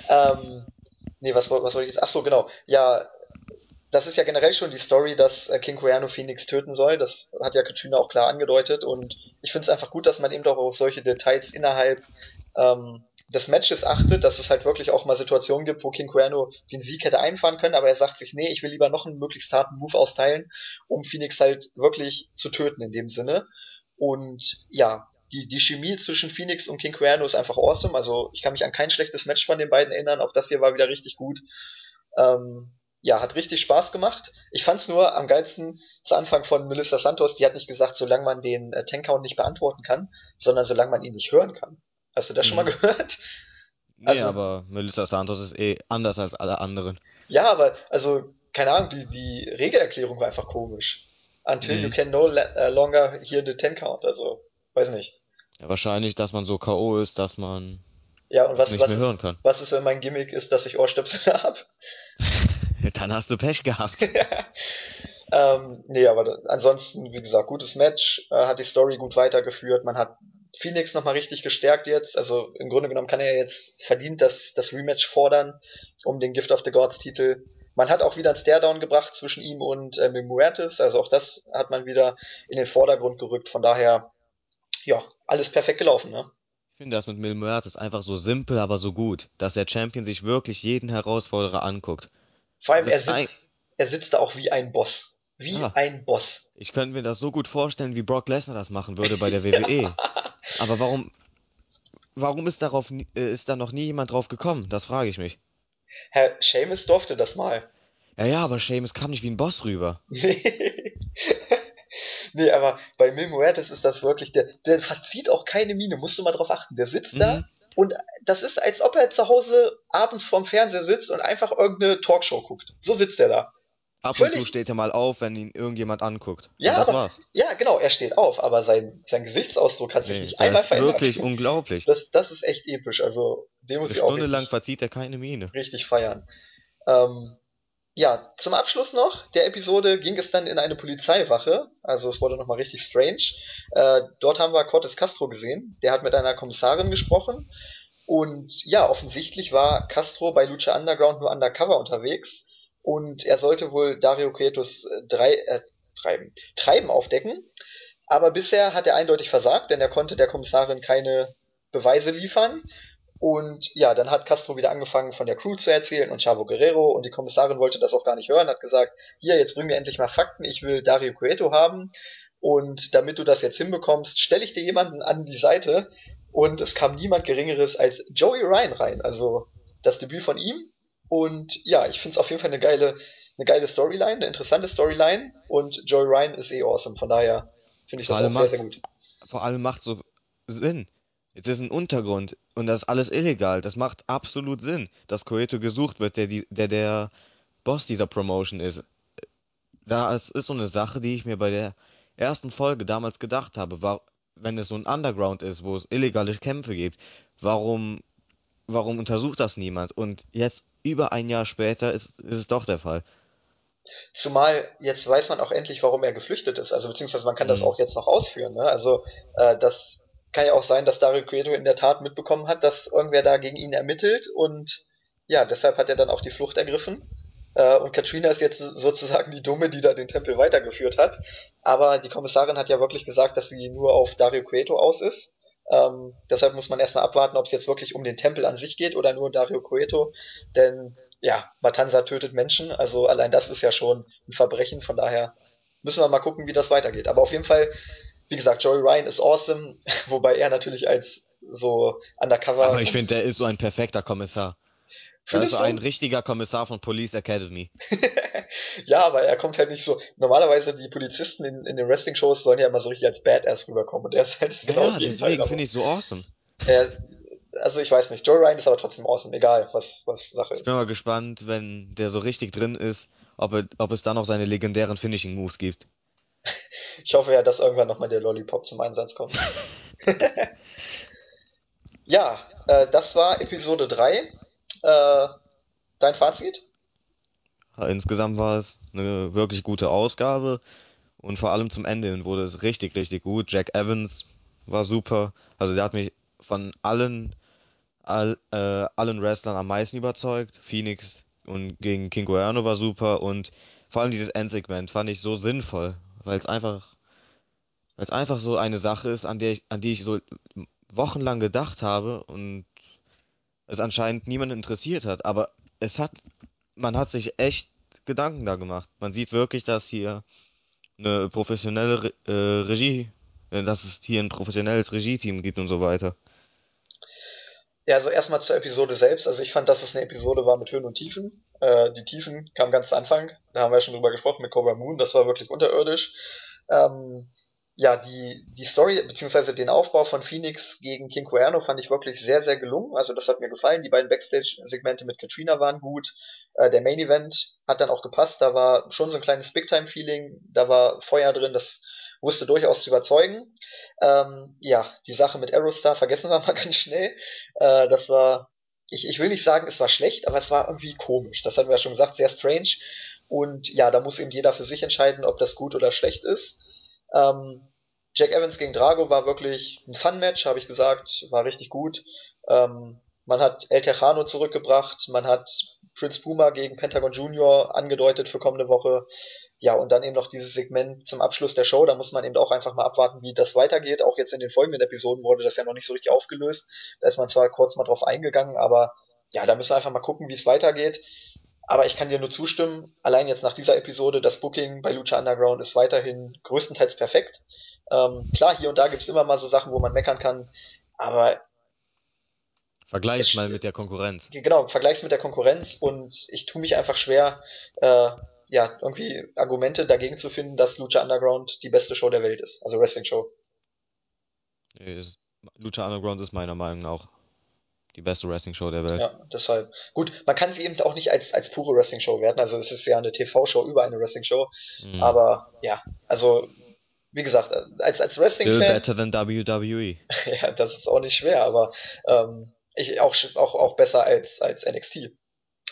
ähm, nee, was, was wollte ich jetzt? Ach so, genau. Ja, das ist ja generell schon die Story, dass äh, King Cuerno Phoenix töten soll. Das hat ja Katrina auch klar angedeutet. Und ich finde es einfach gut, dass man eben doch auf solche Details innerhalb ähm, des Matches achtet, dass es halt wirklich auch mal Situationen gibt, wo King Cuerno den Sieg hätte einfahren können, aber er sagt sich, nee, ich will lieber noch einen möglichst harten Move austeilen, um Phoenix halt wirklich zu töten in dem Sinne. Und ja, die, die Chemie zwischen Phoenix und King Cuerno ist einfach awesome. Also ich kann mich an kein schlechtes Match von den beiden erinnern. Auch das hier war wieder richtig gut. Ähm, ja, hat richtig Spaß gemacht. Ich fand's nur am geilsten zu Anfang von Melissa Santos, die hat nicht gesagt, solange man den äh, Tankcount nicht beantworten kann, sondern solange man ihn nicht hören kann. Hast du das schon mal Mhm. gehört? Nee, Also, aber Melissa Santos ist eh anders als alle anderen. ja, aber, also, keine Ahnung, die, die Regelerklärung war einfach komisch. Until you Mhm. can no äh, longer hear the ten count, also, weiß nicht. Ja, wahrscheinlich, dass man so K.O. ist, dass man Ja, und was, nicht was mehr ist, hören kann. was ist, wenn mein Gimmick ist, dass ich Ohrstöpsel <laughs> habe? <laughs> Dann hast du Pech gehabt. <laughs> ähm, nee, aber ansonsten, wie gesagt, gutes Match, äh, hat die Story gut weitergeführt, man hat Phoenix nochmal richtig gestärkt jetzt, also im Grunde genommen kann er jetzt verdient das, das Rematch fordern um den Gift of the Gods Titel. Man hat auch wieder einen Staredown gebracht zwischen ihm und äh, Muertes, also auch das hat man wieder in den Vordergrund gerückt, von daher, ja, alles perfekt gelaufen, ne? Ich finde das mit Mil Muertes einfach so simpel, aber so gut, dass der Champion sich wirklich jeden Herausforderer anguckt. Vor allem, er ist ein, sitzt, er sitzt da auch wie ein Boss. Wie ja, ein Boss. ich könnte mir das so gut vorstellen, wie Brock Lesnar das machen würde bei der. WWE. <laughs> Aber warum, warum ist darauf, äh, ist da noch nie jemand drauf gekommen? Das frage ich mich. Herr Seamus durfte das mal. Ja, ja, aber Sheamus kam nicht wie ein Boss rüber. <laughs> Nee. aber bei Mil Muertes ist das wirklich, der, der verzieht auch keine Miene, musst du mal drauf achten. Der sitzt da Mhm. und das ist, als ob er zu Hause abends vorm Fernseher sitzt und einfach irgendeine Talkshow guckt. So sitzt er da. Ab und zu steht er mal auf, wenn ihn irgendjemand anguckt. Und ja, das aber, war's. ja, genau, er steht auf, aber sein, sein Gesichtsausdruck hat sich Nee, nicht einmal ist verändert. wirklich unglaublich. Das, das ist echt episch, also den muss Eine ich auch Stunde lang verzieht er keine Miene. richtig feiern. Ähm, Ja, zum Abschluss noch der Episode ging es dann in eine Polizeiwache. Also es wurde nochmal richtig strange. Äh, dort haben wir Cortes Castro gesehen. Der hat mit einer Kommissarin gesprochen. Und ja, offensichtlich war Castro bei Lucha Underground nur undercover unterwegs. Und er sollte wohl Dario Quietos äh, drei, äh, treiben, Treiben aufdecken. Aber bisher hat er eindeutig versagt, denn er konnte der Kommissarin keine Beweise liefern. Und ja, dann hat Castro wieder angefangen von der Crew zu erzählen und Chavo Guerrero. Und die Kommissarin wollte das auch gar nicht hören, hat gesagt, hier, jetzt bring mir endlich mal Fakten, ich will Dario Cueto haben. Und damit du das jetzt hinbekommst, stelle ich dir jemanden an die Seite. Und es kam niemand Geringeres als Joey Ryan rein, also das Debüt von ihm und ja, ich finde es auf jeden Fall eine geile, eine geile Storyline, eine interessante Storyline und Joey Ryan ist eh awesome, von daher finde ich Vor das auch sehr, sehr gut. vor allem macht so Sinn. Jetzt ist ein Untergrund und das ist alles illegal. Das macht absolut Sinn, dass Coeto gesucht wird, der, der der Boss dieser Promotion ist. Das ist so eine Sache, die ich mir bei der ersten Folge damals gedacht habe. War, wenn es so ein Underground ist, wo es illegale Kämpfe gibt, warum, warum untersucht das niemand? Und jetzt, über ein Jahr später, ist, ist es doch der Fall. Zumal jetzt weiß man auch endlich, warum er geflüchtet ist. Also beziehungsweise man kann das Mhm. auch jetzt noch ausführen. Ne? Also äh, das kann ja auch sein, dass Dario Cueto in der Tat mitbekommen hat, dass irgendwer da gegen ihn ermittelt und ja, deshalb hat er dann auch die Flucht ergriffen. Äh, und Katrina ist jetzt sozusagen die Dumme, die da den Tempel weitergeführt hat. Aber die Kommissarin hat ja wirklich gesagt, dass sie nur auf Dario Cueto aus ist. Ähm, deshalb muss man erstmal abwarten, ob es jetzt wirklich um den Tempel an sich geht oder nur Dario Cueto. Denn ja, Matanza tötet Menschen, also allein das ist ja schon ein Verbrechen, von daher müssen wir mal gucken, wie das weitergeht. Aber auf jeden Fall, wie gesagt, Joey Ryan ist awesome, <laughs> wobei er natürlich als so Aber undercover ich finde, der ist so ein perfekter Kommissar. Da ist ein richtiger Kommissar von Police Academy. <laughs> ja, aber er kommt halt nicht so. Normalerweise die Polizisten in, in den Wrestling-Shows sollen ja immer so richtig als Badass rüberkommen und er ist halt das Ja, genaue ja, deswegen finde ich so awesome. Er, also ich weiß nicht, Joey Ryan ist aber trotzdem awesome, egal was, was Sache Ich bin ist. mal gespannt, wenn der so richtig drin ist, ob, er, ob es da noch seine legendären Finishing Moves gibt. Ich hoffe ja, dass irgendwann nochmal der Lollipop zum Einsatz kommt. <laughs> <laughs> Ja, äh, das war Episode 3. Äh, dein Fazit? Insgesamt war es eine wirklich gute Ausgabe und vor allem zum Ende hin wurde es richtig, richtig gut. Jack Evans war super. Also der hat mich von allen, all, äh, allen Wrestlern am meisten überzeugt. Phoenix und gegen King Cuerno war super und vor allem dieses Endsegment fand ich so sinnvoll, weil es einfach, einfach so eine Sache ist, an der ich, an die ich so wochenlang gedacht habe und es anscheinend niemanden interessiert hat. Aber es hat, man hat sich echt Gedanken da gemacht. Man sieht wirklich, dass hier eine professionelle äh, Regie, äh, dass es hier ein professionelles Regie-Team gibt und so weiter. Ja, also erstmal zur Episode selbst. Also ich fand, dass es eine Episode war mit Höhen und Tiefen. Äh, die Tiefen kamen ganz zu Anfang. Da haben wir ja schon drüber gesprochen mit Cobra Moon. Das war wirklich unterirdisch. Ähm, ja, die, die Story beziehungsweise den Aufbau von Phoenix gegen King Cuerno fand ich wirklich sehr, sehr gelungen. Also das hat mir gefallen. Die beiden Backstage-Segmente mit Katrina waren gut. Äh, der Main Event hat dann auch gepasst. Da war schon so ein kleines Big-Time-Feeling. Da war Feuer drin. Das wusste durchaus zu überzeugen. Ähm, ja, die Sache mit Aerostar vergessen wir <laughs> mal ganz schnell. Äh, das war, ich, ich will nicht sagen, es war schlecht, aber es war irgendwie komisch. Das hatten wir ja schon gesagt, sehr strange. Und ja, da muss eben jeder für sich entscheiden, ob das gut oder schlecht ist. Ähm, Jack Evans gegen Drago war wirklich ein Fun-Match, habe ich gesagt, war richtig gut. Ähm, man hat El Tejano zurückgebracht, man hat Prince Puma gegen Pentagon Junior angedeutet für kommende Woche. Ja, und dann eben noch dieses Segment zum Abschluss der Show. Da muss man eben auch einfach mal abwarten, wie das weitergeht. Auch jetzt in den folgenden Episoden wurde das ja noch nicht so richtig aufgelöst. Da ist man zwar kurz mal drauf eingegangen, aber ja, da müssen wir einfach mal gucken, wie es weitergeht. Aber ich kann dir nur zustimmen, allein jetzt nach dieser Episode, das Booking bei Lucha Underground ist weiterhin größtenteils perfekt. Ähm, klar, hier und da gibt's immer mal so Sachen, wo man meckern kann, aber Vergleich's es, mal mit der Konkurrenz. genau, vergleich's mit der Konkurrenz und ich tue mich einfach schwer, äh, ja, irgendwie Argumente dagegen zu finden, dass Lucha Underground die beste Show der Welt ist, also Wrestling Show. Nee, ist, Lucha Underground ist meiner Meinung nach auch die beste Wrestling-Show der Welt. Ja, deshalb. Gut, man kann sie eben auch nicht als, als pure Wrestling-Show werten, also es ist ja eine TV-Show über eine Wrestling-Show, Mhm. aber ja, also wie gesagt, als, als Still Wrestling-Fan, better than WWE. <laughs> ja, das ist auch nicht schwer, aber ähm, ich, auch, auch, auch besser als, als NXT,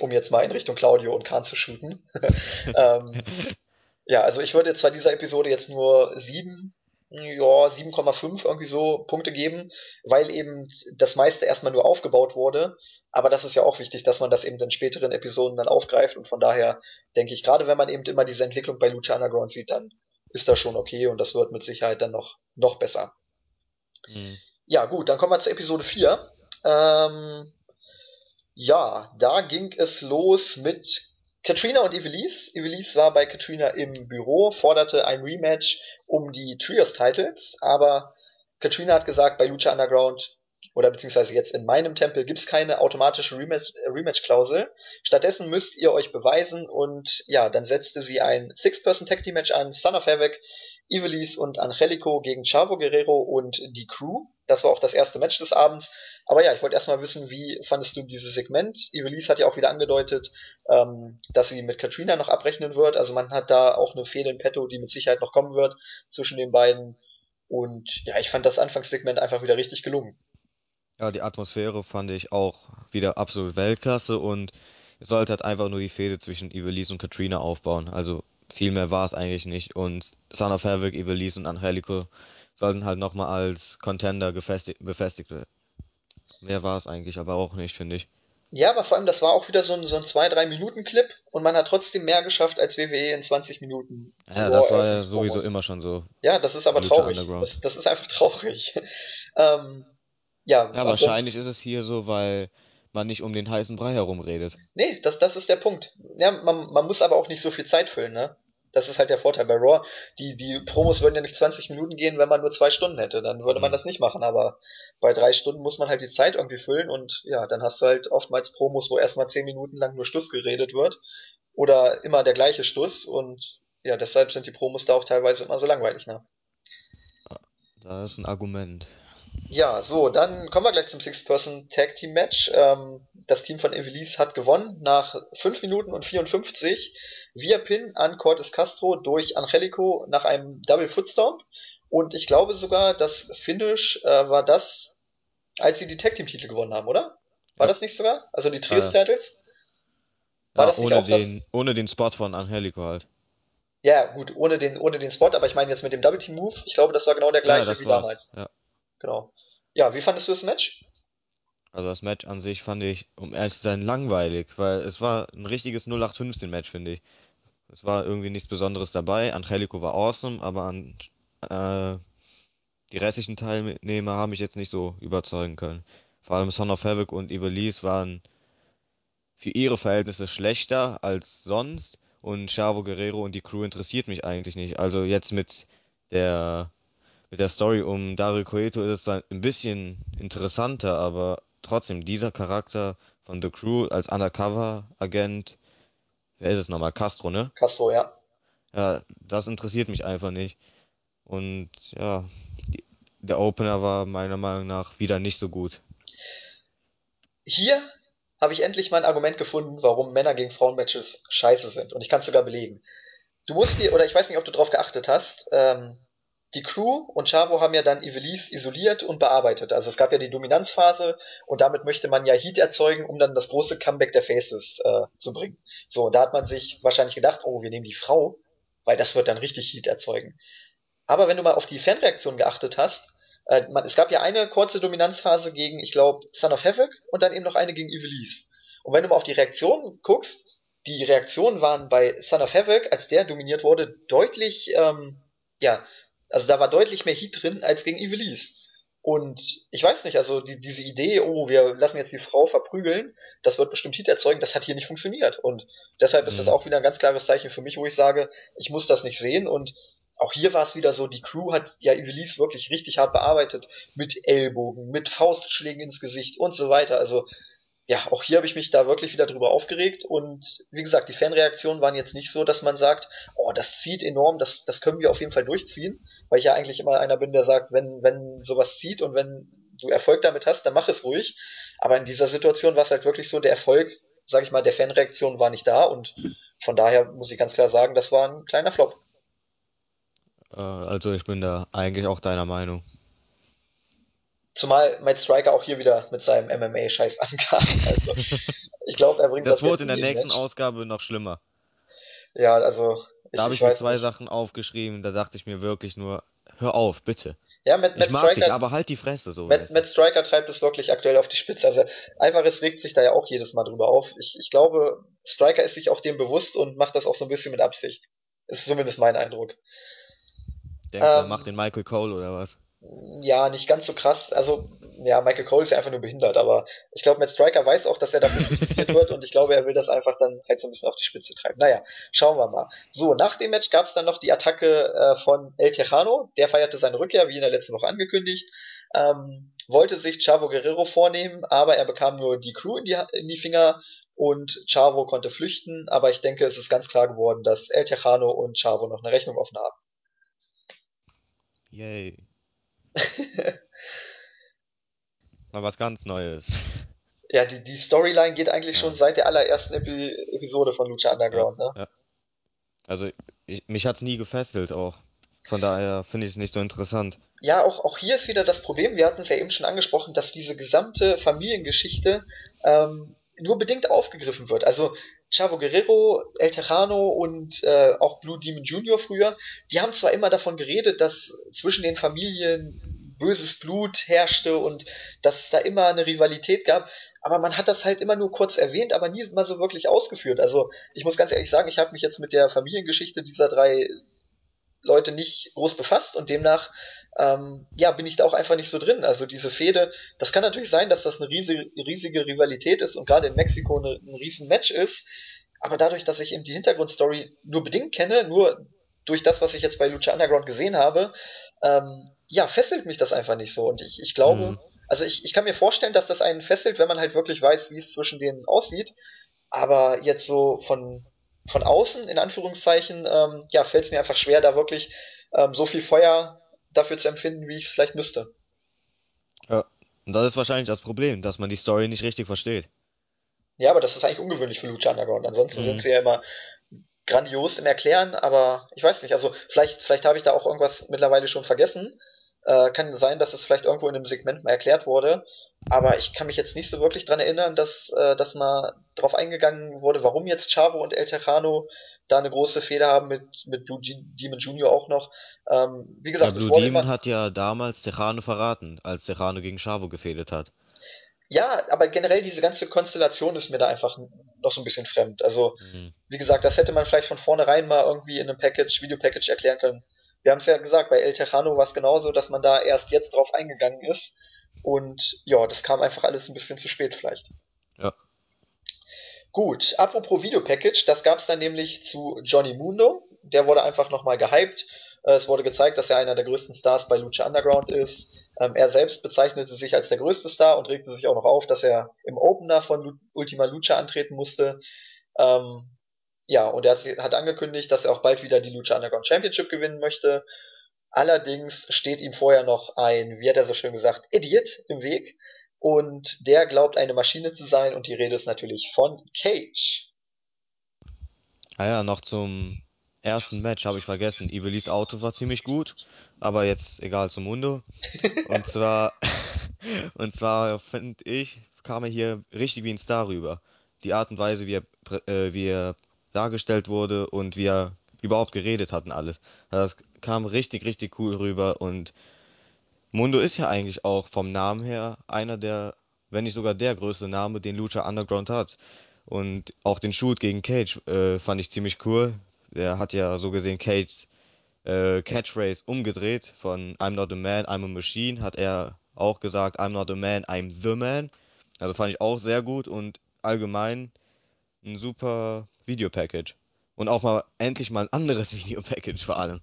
um jetzt mal in Richtung Claudio und Khan zu shooten. <laughs> ähm, <laughs> Ja, also ich würde zwar dieser Episode jetzt nur sieben, ja, 7,5 irgendwie so Punkte geben, weil eben das meiste erstmal nur aufgebaut wurde. Aber das ist ja auch wichtig, dass man das eben in späteren Episoden dann aufgreift. Und von daher denke ich, gerade wenn man eben immer diese Entwicklung bei Lucha Underground sieht, dann ist das schon okay und das wird mit Sicherheit dann noch, noch besser. Mhm. Ja, gut, dann kommen wir zur Episode 4. Ähm, ja, da ging es los mit Katrina und Evelise. Evelise war bei Katrina im Büro, forderte ein Rematch um die Trios-Titles, aber Katrina hat gesagt, bei Lucha Underground oder beziehungsweise jetzt in meinem Tempel gibt's keine automatische äh, Rematch-Klausel. Stattdessen müsst ihr euch beweisen und ja, dann setzte sie ein Six-Person-Tag-Team-Match an, Son of Havoc, Ivelisse und Angelico gegen Chavo Guerrero und die Crew. Das war auch das erste Match des Abends. Aber ja, ich wollte erstmal wissen, wie fandest du dieses Segment? Ivelisse hat ja auch wieder angedeutet, ähm, dass sie mit Katrina noch abrechnen wird. Also man hat da auch eine Fehde in petto, die mit Sicherheit noch kommen wird zwischen den beiden. Und ja, ich fand das Anfangssegment einfach wieder richtig gelungen. Ja, die Atmosphäre fand ich auch wieder absolut Weltklasse und sollte halt einfach nur die Fehde zwischen Ivelisse und Katrina aufbauen. Also viel mehr war es eigentlich nicht. Und Son of Havoc, Ivelisse und Angelico sollten halt nochmal als Contender gefestigt, befestigt werden. Mehr war es eigentlich aber auch nicht, finde ich. Ja, aber vor allem, das war auch wieder so ein, so ein 2-3-Minuten-Clip und man hat trotzdem mehr geschafft als WWE in 20 Minuten Ja, das war ja sowieso immer schon so Ja, das ist aber Lucha traurig. Das, das ist einfach <laughs> traurig. ähm, ja, Ja, wahrscheinlich ist es hier so, weil man nicht um den heißen Brei herum redet. Nee, das, das ist der Punkt. Ja, man, man muss aber auch nicht so viel Zeit füllen, ne? Das ist halt der Vorteil bei Raw. Die, die Promos würden ja nicht 20 Minuten gehen, wenn man nur zwei Stunden hätte. Dann würde man Mhm. das nicht machen. Aber bei drei Stunden muss man halt die Zeit irgendwie füllen und ja, dann hast du halt oftmals Promos, wo erstmal zehn Minuten lang nur Stuss geredet wird. Oder immer der gleiche Stuss und ja, deshalb sind die Promos da auch teilweise immer so langweilig, ne? Das ist ein Argument. Ja, so, dann kommen wir gleich zum Six-Person-Tag-Team-Match. Ähm, das Team von Evelise hat gewonnen nach 5 Minuten und 54 via Pin an Cortes Castro durch Angelico nach einem Double Footstomp. Und ich glaube sogar, das Finish äh, war das, als sie die Tag-Team-Titel gewonnen haben, oder? War Ja. das nicht sogar? Also die Ja, ja. Trios-Titles? War Ja, das nicht ohne auch das? den, ohne den Spot von Angelico halt. Ja, gut, ohne den, ohne den Spot, aber ich meine jetzt mit dem Double-Team-Move. Ich glaube, das war genau der Ja, gleiche das wie war's. damals. Ja. Genau. Ja, wie fandest du das Match? Also das Match an sich fand ich, um ehrlich zu sein, langweilig, weil es war ein richtiges 0815-Match, finde ich. Es war irgendwie nichts Besonderes dabei. Angelico war awesome, aber an, äh, die restlichen Teilnehmer haben mich jetzt nicht so überzeugen können. Vor allem Son of Havoc und Ivelisse waren für ihre Verhältnisse schlechter als sonst und Chavo Guerrero und die Crew interessiert mich eigentlich nicht. Also jetzt mit der mit der Story um Dario Cueto ist es zwar ein bisschen interessanter, aber trotzdem dieser Charakter von The Crew als Undercover-Agent, wer ist es nochmal? Castro, ne? Castro, ja. Ja, das interessiert mich einfach nicht. Und ja, der Opener war meiner Meinung nach wieder nicht so gut. Hier habe ich endlich mal ein Argument gefunden, warum Männer gegen Frauen Matches scheiße sind. Und ich kann es sogar belegen. Du musst dir, oder ich weiß nicht, ob du darauf geachtet hast, ähm, die Crew und Chavo haben ja dann Ivelisse isoliert und bearbeitet. Also es gab ja die Dominanzphase und damit möchte man ja Heat erzeugen, um dann das große Comeback der Faces äh, zu bringen. So, und da hat man sich wahrscheinlich gedacht, oh, wir nehmen die Frau, weil das wird dann richtig Heat erzeugen. Aber wenn du mal auf die Fanreaktion geachtet hast, äh, man, es gab ja eine kurze Dominanzphase gegen, ich glaube, Son of Havoc und dann eben noch eine gegen Ivelisse. Und wenn du mal auf die Reaktion guckst, die Reaktionen waren bei Son of Havoc, als der dominiert wurde, deutlich, ähm, ja, also da war deutlich mehr Heat drin als gegen Ivelisse. Und ich weiß nicht, also die, diese Idee, oh, wir lassen jetzt die Frau verprügeln, das wird bestimmt Heat erzeugen, das hat hier nicht funktioniert. Und deshalb ist das Mhm. auch wieder ein ganz klares Zeichen für mich, wo ich sage, ich muss das nicht sehen. Und auch hier war es wieder so, die Crew hat ja Ivelisse wirklich richtig hart bearbeitet. Mit Ellbogen, mit Faustschlägen ins Gesicht und so weiter. Also ja, auch hier habe ich mich da wirklich wieder drüber aufgeregt und wie gesagt, die Fanreaktionen waren jetzt nicht so, dass man sagt, oh, das zieht enorm, das, das können wir auf jeden Fall durchziehen, weil ich ja eigentlich immer einer bin, der sagt, wenn, wenn sowas zieht und wenn du Erfolg damit hast, dann mach es ruhig. Aber in dieser Situation war es halt wirklich so, der Erfolg, sag ich mal, der Fanreaktion war nicht da und von daher muss ich ganz klar sagen, das war ein kleiner Flop. Äh, also ich bin da eigentlich auch deiner Meinung. Zumal Matt Striker auch hier wieder mit seinem MMA-Scheiß <laughs> ankam. Also ich glaube, er bringt Das das wurde in der nächsten Match. Ausgabe noch schlimmer. Ja, also Da ich, habe ich ich mir zwei nicht. Sachen aufgeschrieben, da dachte ich mir wirklich nur, hör auf, bitte. Ja, Matt, Ich Matt mag dich, Striker aber halt die Fresse, so Matt. Matt Striker treibt es wirklich aktuell auf die Spitze. Also Alvarez regt sich da ja auch jedes Mal drüber auf. Ich, ich glaube, Striker ist sich auch dem bewusst und macht das auch so ein bisschen mit Absicht. Ist zumindest mein Eindruck. Denkst du, er macht Ähm, den Michael Cole oder was? Ja, nicht ganz so krass. Also, ja, Michael Cole ist ja einfach nur behindert, aber ich glaube, Matt Striker weiß auch, dass er dafür kritisiert <laughs> wird und ich glaube, er will das einfach dann halt so ein bisschen auf die Spitze treiben. Naja, schauen wir mal. So, nach dem Match gab es dann noch die Attacke äh, von El Tejano. Der feierte seine Rückkehr, wie in der letzten Woche angekündigt. Ähm, wollte sich Chavo Guerrero vornehmen, aber er bekam nur die Crew in die, in die Finger und Chavo konnte flüchten. Aber ich denke, es ist ganz klar geworden, dass El Tejano und Chavo noch eine Rechnung offen haben. Yay. <laughs> Mal was ganz Neues. Ja, die, die Storyline geht eigentlich schon Ja, seit der allerersten Epi Episode von Lucha ja, Underground, ne? ja. Also, ich, mich hat's nie gefesselt auch. Von daher finde ich es nicht so interessant. Ja, auch, auch hier ist wieder das Problem, wir hatten es ja eben schon angesprochen, dass diese gesamte Familiengeschichte ähm, nur bedingt aufgegriffen wird. Also Chavo Guerrero, El Tejano und äh, auch Blue Demon Jr. früher, die haben zwar immer davon geredet, dass zwischen den Familien böses Blut herrschte und dass es da immer eine Rivalität gab, aber man hat das halt immer nur kurz erwähnt, aber nie mal so wirklich ausgeführt. Also ich muss ganz ehrlich sagen, ich habe mich jetzt mit der Familiengeschichte dieser drei Leute nicht groß befasst und demnach ähm, ja, bin ich da auch einfach nicht so drin. Also diese Fehde, das kann natürlich sein, dass das eine riesige, riesige Rivalität ist und gerade in Mexiko eine, ein riesen Match ist, aber dadurch, dass ich eben die Hintergrundstory nur bedingt kenne, nur durch das, was ich jetzt bei Lucha Underground gesehen habe, ähm, ja, fesselt mich das einfach nicht so. Und ich, ich glaube, Mhm. also ich, ich kann mir vorstellen, dass das einen fesselt, wenn man halt wirklich weiß, wie es zwischen denen aussieht. Aber jetzt so von, von außen, in Anführungszeichen, ähm, ja, fällt es mir einfach schwer, da wirklich ähm, so viel Feuer dafür zu empfinden, wie ich es vielleicht müsste. Ja. Und das ist wahrscheinlich das Problem, dass man die Story nicht richtig versteht. Ja, aber das ist eigentlich ungewöhnlich für Lucha Underground. Ansonsten sind Mhm. sie ja immer grandios im Erklären, aber ich weiß nicht, also vielleicht, vielleicht habe ich da auch irgendwas mittlerweile schon vergessen. Äh, kann sein, dass es vielleicht irgendwo in einem Segment mal erklärt wurde, aber ich kann mich jetzt nicht so wirklich dran erinnern, dass, äh, dass mal drauf eingegangen wurde, warum jetzt Chavo und El Tejano da eine große Fehde haben mit, mit Blue Demon Jr. auch noch. Ähm, wie Ja, gesagt, es Blue Demon immer, hat ja damals Tejano verraten, als Tejano gegen Chavo gefehdet hat. Ja, aber generell diese ganze Konstellation ist mir da einfach noch so ein bisschen fremd. Also, Hm. wie gesagt, das hätte man vielleicht von vornherein mal irgendwie in einem Package, Videopackage erklären können. Wir haben es ja gesagt, bei El Tejano war es genauso, dass man da erst jetzt drauf eingegangen ist. Und ja, das kam einfach alles ein bisschen zu spät vielleicht. Ja. Gut, apropos Videopackage, das gab es dann nämlich zu Johnny Mundo. Der wurde einfach nochmal gehypt. Äh, Es wurde gezeigt, dass er einer der größten Stars bei Lucha Underground ist. Ähm, er selbst bezeichnete sich als der größte Star und regte sich auch noch auf, dass er im Opener von Ultima Lucha antreten musste. Ähm, ja, und er hat angekündigt, dass er auch bald wieder die Lucha Underground Championship gewinnen möchte. Allerdings steht ihm vorher noch ein, wie hat er so schön gesagt, Idiot im Weg. Und der glaubt, eine Maschine zu sein. Und die Rede ist natürlich von Cage. Ah ja, noch zum ersten Match habe ich vergessen. Ivelis Auto war ziemlich gut, aber jetzt egal zum Mundo. Und zwar, <laughs> und zwar finde ich, kam er hier richtig wie ein Star rüber. Die Art und Weise, wie er, äh, wie er dargestellt wurde und wie er überhaupt geredet hat und alles. Das kam richtig, richtig cool rüber und Mundo ist ja eigentlich auch vom Namen her einer der, wenn nicht sogar der größte Name, den Lucha Underground hat. Und auch den Shoot gegen Cage äh, fand ich ziemlich cool. Der hat ja so gesehen Cages äh, Catchphrase umgedreht von I'm not a man, I'm a machine, hat er auch gesagt, I'm not a man, I'm the man. Also fand ich auch sehr gut und allgemein ein super Videopackage. Und auch mal endlich mal ein anderes <laughs> Videopackage vor allem.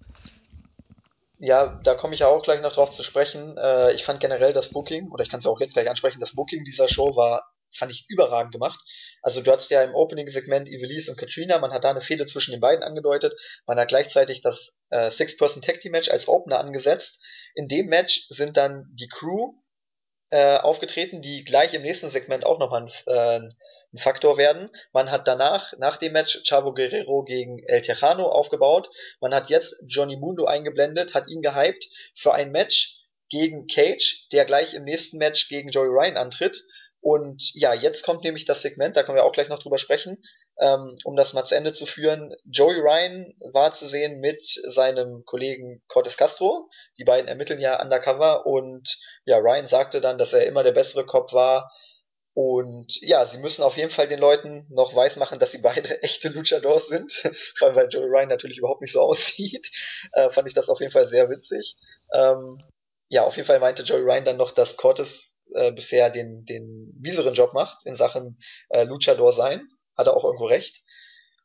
Ja, da komme ich ja auch gleich noch drauf zu sprechen. Äh, ich fand generell das Booking, oder ich kann es auch jetzt gleich ansprechen, das Booking dieser Show war, fand ich überragend gemacht. Also du hattest ja im Opening-Segment Ivelisse und Katrina, man hat da eine Fehde zwischen den beiden angedeutet, man hat gleichzeitig das äh, Six-Person-Tag-Team-Match als Opener angesetzt. In dem Match sind dann die Crew äh, aufgetreten, die gleich im nächsten Segment auch nochmal ein, äh, ein Faktor werden. Man hat danach, nach dem Match, Chavo Guerrero gegen El Tejano aufgebaut. Man hat jetzt Johnny Mundo eingeblendet, hat ihn gehypt für ein Match gegen Cage, der gleich im nächsten Match gegen Joey Ryan antritt. Und ja, jetzt kommt nämlich das Segment, da können wir auch gleich noch drüber sprechen, ähm, um das mal zu Ende zu führen. Joey Ryan war zu sehen mit seinem Kollegen Cortes Castro. Die beiden ermitteln ja undercover und ja, Ryan sagte dann, dass er immer der bessere Cop war. Und ja, sie müssen auf jeden Fall den Leuten noch weismachen, dass sie beide <laughs> echte Luchadors sind. <laughs> Vor allem, weil Joey Ryan natürlich überhaupt nicht so aussieht. <laughs> Äh, fand ich das auf jeden Fall sehr witzig. Ähm, ja, auf jeden Fall meinte Joey Ryan dann noch, dass Cortes äh, bisher den, den mieseren Job macht in Sachen äh, Luchador sein. Hat er auch irgendwo recht.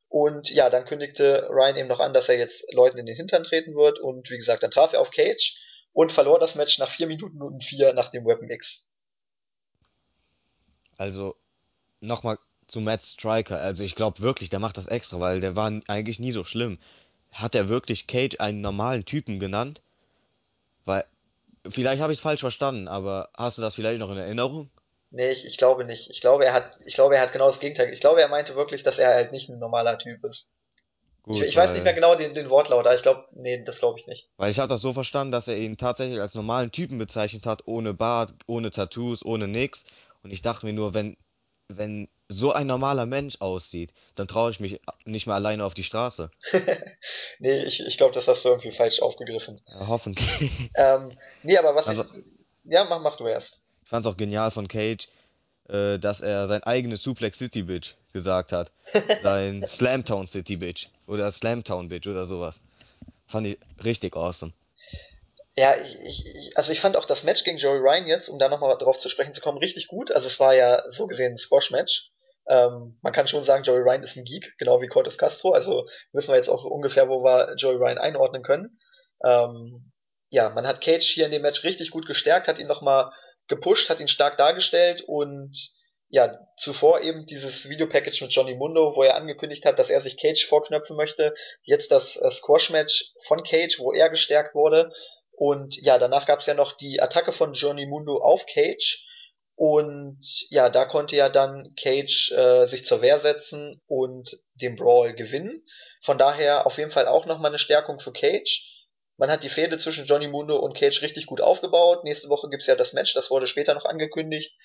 Und ja, dann kündigte Ryan eben noch an, dass er jetzt Leuten in den Hintern treten wird. Und wie gesagt, dann traf er auf Cage und verlor das Match nach 4 Minuten und 4 nach dem Weapon X. Also nochmal zu Matt Striker. Also ich glaube wirklich, der macht das extra, weil der war eigentlich nie so schlimm. Hat er wirklich Cage einen normalen Typen genannt? Weil, vielleicht habe ich es falsch verstanden, aber hast du das vielleicht noch in Erinnerung? Nee, ich, ich glaube nicht. Ich glaube, er hat, ich glaube, er hat genau das Gegenteil. Ich glaube, er meinte wirklich, dass er halt nicht ein normaler Typ ist. Ich, Gut, ich weiß nicht mehr weil, genau den, den Wortlaut, aber ich glaube, nee, das glaube ich nicht. weil ich habe das so verstanden, dass er ihn tatsächlich als normalen Typen bezeichnet hat, ohne Bart, ohne Tattoos, ohne nix. Und ich dachte mir nur, wenn, wenn so ein normaler Mensch aussieht, dann traue ich mich nicht mehr alleine auf die Straße. <laughs> nee, ich, ich glaube, das hast du irgendwie falsch aufgegriffen. Ja, hoffentlich. Ähm, nee, aber was Also, ich, ja, mach, mach du erst. Ich fand es auch genial von Cage, äh, dass er sein eigenes Suplex City Bitch gesagt hat. <laughs> Sein Slamtown City Bitch. Oder Slamtown Bitch oder sowas. Fand ich richtig awesome. Ja, ich, ich, also ich fand auch das Match gegen Joey Ryan jetzt, um da nochmal drauf zu sprechen zu kommen, richtig gut. Also es war ja so gesehen ein Squash-Match. Ähm, man kann schon sagen, Joey Ryan ist ein Geek, genau wie Cortes Castro. Also wissen wir jetzt auch ungefähr, wo wir Joey Ryan einordnen können. Ähm, ja, man hat Cage hier in dem Match richtig gut gestärkt, hat ihn nochmal gepusht, hat ihn stark dargestellt und ja, zuvor eben dieses Videopackage mit Johnny Mundo, wo er angekündigt hat, dass er sich Cage vorknöpfen möchte. Jetzt das äh, Squash-Match von Cage, wo er gestärkt wurde. Und ja, danach gab es ja noch die Attacke von Johnny Mundo auf Cage. Und ja, da konnte ja dann Cage äh, sich zur Wehr setzen und den Brawl gewinnen. Von daher auf jeden Fall auch nochmal eine Stärkung für Cage. Man hat die Fehde zwischen Johnny Mundo und Cage richtig gut aufgebaut. Nächste Woche gibt's ja das Match, das wurde später noch angekündigt.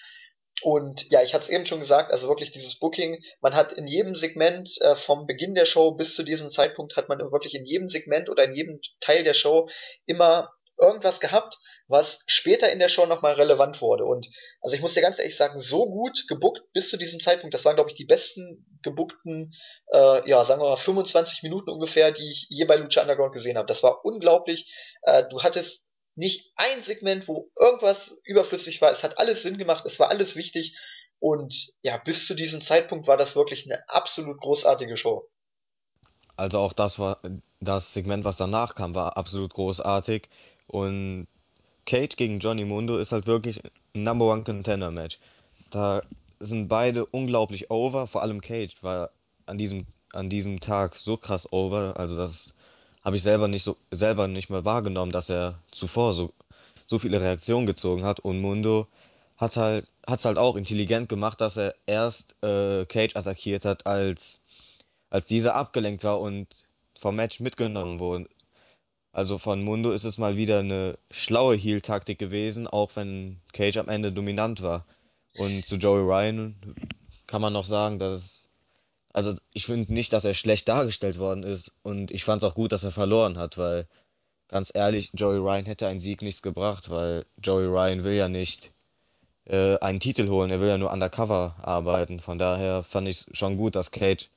Und ja, ich hatte es eben schon gesagt, also wirklich dieses Booking, man hat in jedem Segment äh, vom Beginn der Show bis zu diesem Zeitpunkt hat man wirklich in jedem Segment oder in jedem Teil der Show immer irgendwas gehabt, was später in der Show nochmal relevant wurde. Und also ich muss dir ganz ehrlich sagen, so gut gebuckt bis zu diesem Zeitpunkt, das waren, glaube ich, die besten gebuckten, äh, ja, sagen wir mal, 25 Minuten ungefähr, die ich je bei Lucha Underground gesehen habe. Das war unglaublich. Äh, du hattest nicht ein Segment, wo irgendwas überflüssig war. Es hat alles Sinn gemacht, es war alles wichtig. Und ja, bis zu diesem Zeitpunkt war das wirklich eine absolut großartige Show. Also auch das war das Segment, was danach kam, war absolut großartig. Und Cage gegen Johnny Mundo ist halt wirklich ein Number One Contender Match. Da sind beide unglaublich over, vor allem Cage war an diesem, an diesem Tag so krass over, also das habe ich selber nicht so selber nicht mehr wahrgenommen, dass er zuvor so, so viele Reaktionen gezogen hat und Mundo hat halt halt auch intelligent gemacht, dass er erst äh, Cage attackiert hat, als als dieser abgelenkt war und vom Match mitgenommen wurde. Also von Mundo ist es mal wieder eine schlaue Heel-Taktik gewesen, auch wenn Cage am Ende dominant war. Und zu Joey Ryan kann man noch sagen, dass es, also ich finde nicht, dass er schlecht dargestellt worden ist und ich fand es auch gut, dass er verloren hat, weil ganz ehrlich, Joey Ryan hätte einen Sieg nichts gebracht, weil Joey Ryan will ja nicht äh, einen Titel holen, er will ja nur undercover arbeiten. Von daher fand ich es schon gut, dass Cage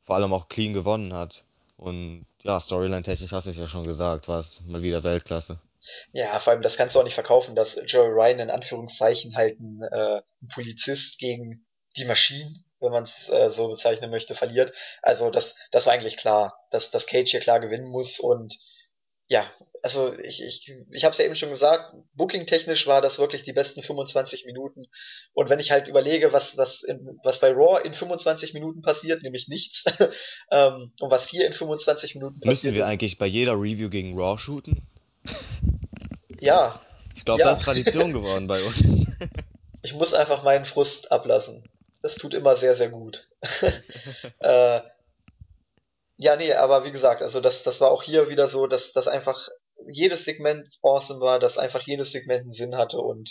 vor allem auch clean gewonnen hat. Und ja, Storyline-technisch hast du es ja schon gesagt, war es mal wieder Weltklasse. Ja, vor allem, das kannst du auch nicht verkaufen, dass Joey Ryan in Anführungszeichen halt ein, äh, ein Polizist gegen die Maschinen, wenn man es äh, so bezeichnen möchte, verliert. Also das, das war eigentlich klar, dass, dass Cage hier klar gewinnen muss und ja, also ich, ich, ich habe es ja eben schon gesagt, booking-technisch war das wirklich die besten 25 Minuten. Und wenn ich halt überlege, was, was, in, was bei Raw in 25 Minuten passiert, nämlich nichts, <laughs> ähm, und was hier in 25 Minuten passiert. Müssen wir eigentlich bei jeder Review gegen Raw shooten? Ja. Ich glaube, ja. das ist Tradition <laughs> geworden bei uns. ich muss einfach meinen Frust ablassen. Das tut immer sehr, sehr gut. <laughs> äh, ja, nee, aber wie gesagt, also das, das war auch hier wieder so, dass, dass einfach jedes Segment awesome war, dass einfach jedes Segment einen Sinn hatte und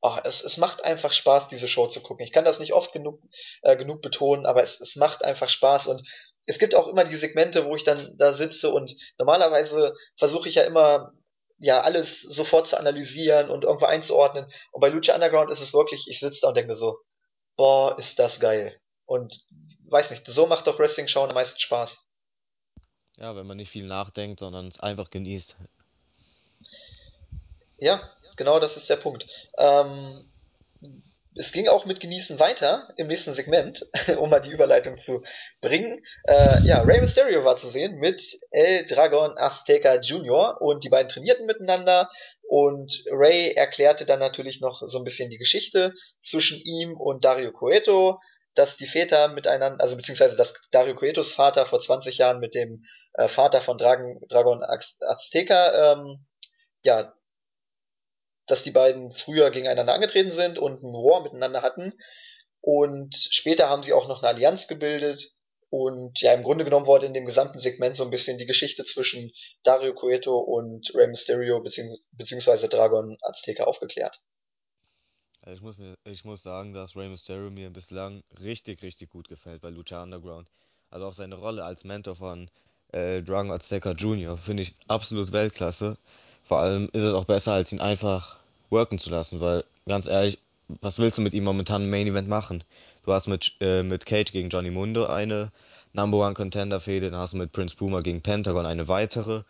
ach, es, es macht einfach Spaß, diese Show zu gucken. Ich kann das nicht oft genug, äh, genug betonen, aber es, es macht einfach Spaß und es gibt auch immer die Segmente, wo ich dann da sitze und normalerweise versuche ich ja immer ja alles sofort zu analysieren und irgendwo einzuordnen. Und bei Lucha Underground ist es wirklich, ich sitze da und denke so, boah, ist das geil. Und weiß nicht, so macht doch Wrestling schauen am meisten Spaß. Ja, wenn man nicht viel nachdenkt, sondern es einfach genießt. Ja, genau das ist der Punkt. Ähm, es ging auch mit Genießen weiter im nächsten Segment, <laughs> um mal die Überleitung zu bringen. Äh, ja, Rey Mysterio war zu sehen mit El Dragon Azteca Jr. und die beiden trainierten miteinander und Rey erklärte dann natürlich noch so ein bisschen die Geschichte zwischen ihm und Dario Cueto, dass die Väter miteinander, also beziehungsweise dass Dario Cuetos Vater vor 20 Jahren mit dem äh, Vater von Dragon, Dragon Azteca, ähm, ja, dass die beiden früher gegeneinander angetreten sind und ein War miteinander hatten. Und später haben sie auch noch eine Allianz gebildet. Und ja, im Grunde genommen wurde in dem gesamten Segment so ein bisschen die Geschichte zwischen Dario Cueto und Rey Mysterio beziehungs beziehungsweise Dragon Azteca aufgeklärt. Also ich muss, mir, ich muss sagen, dass Rey Mysterio mir bislang richtig, richtig gut gefällt bei Lucha Underground. Also auch seine Rolle als Mentor von äh, Dragon Azteca Jr. finde ich absolut Weltklasse. Vor allem ist es auch besser, als ihn einfach worken zu lassen, weil ganz ehrlich, was willst du mit ihm momentan im Main Event machen? Du hast mit, äh, mit Cage gegen Johnny Mundo eine Number One Contender Fehde, dann hast du mit Prince Puma gegen Pentagon eine weitere.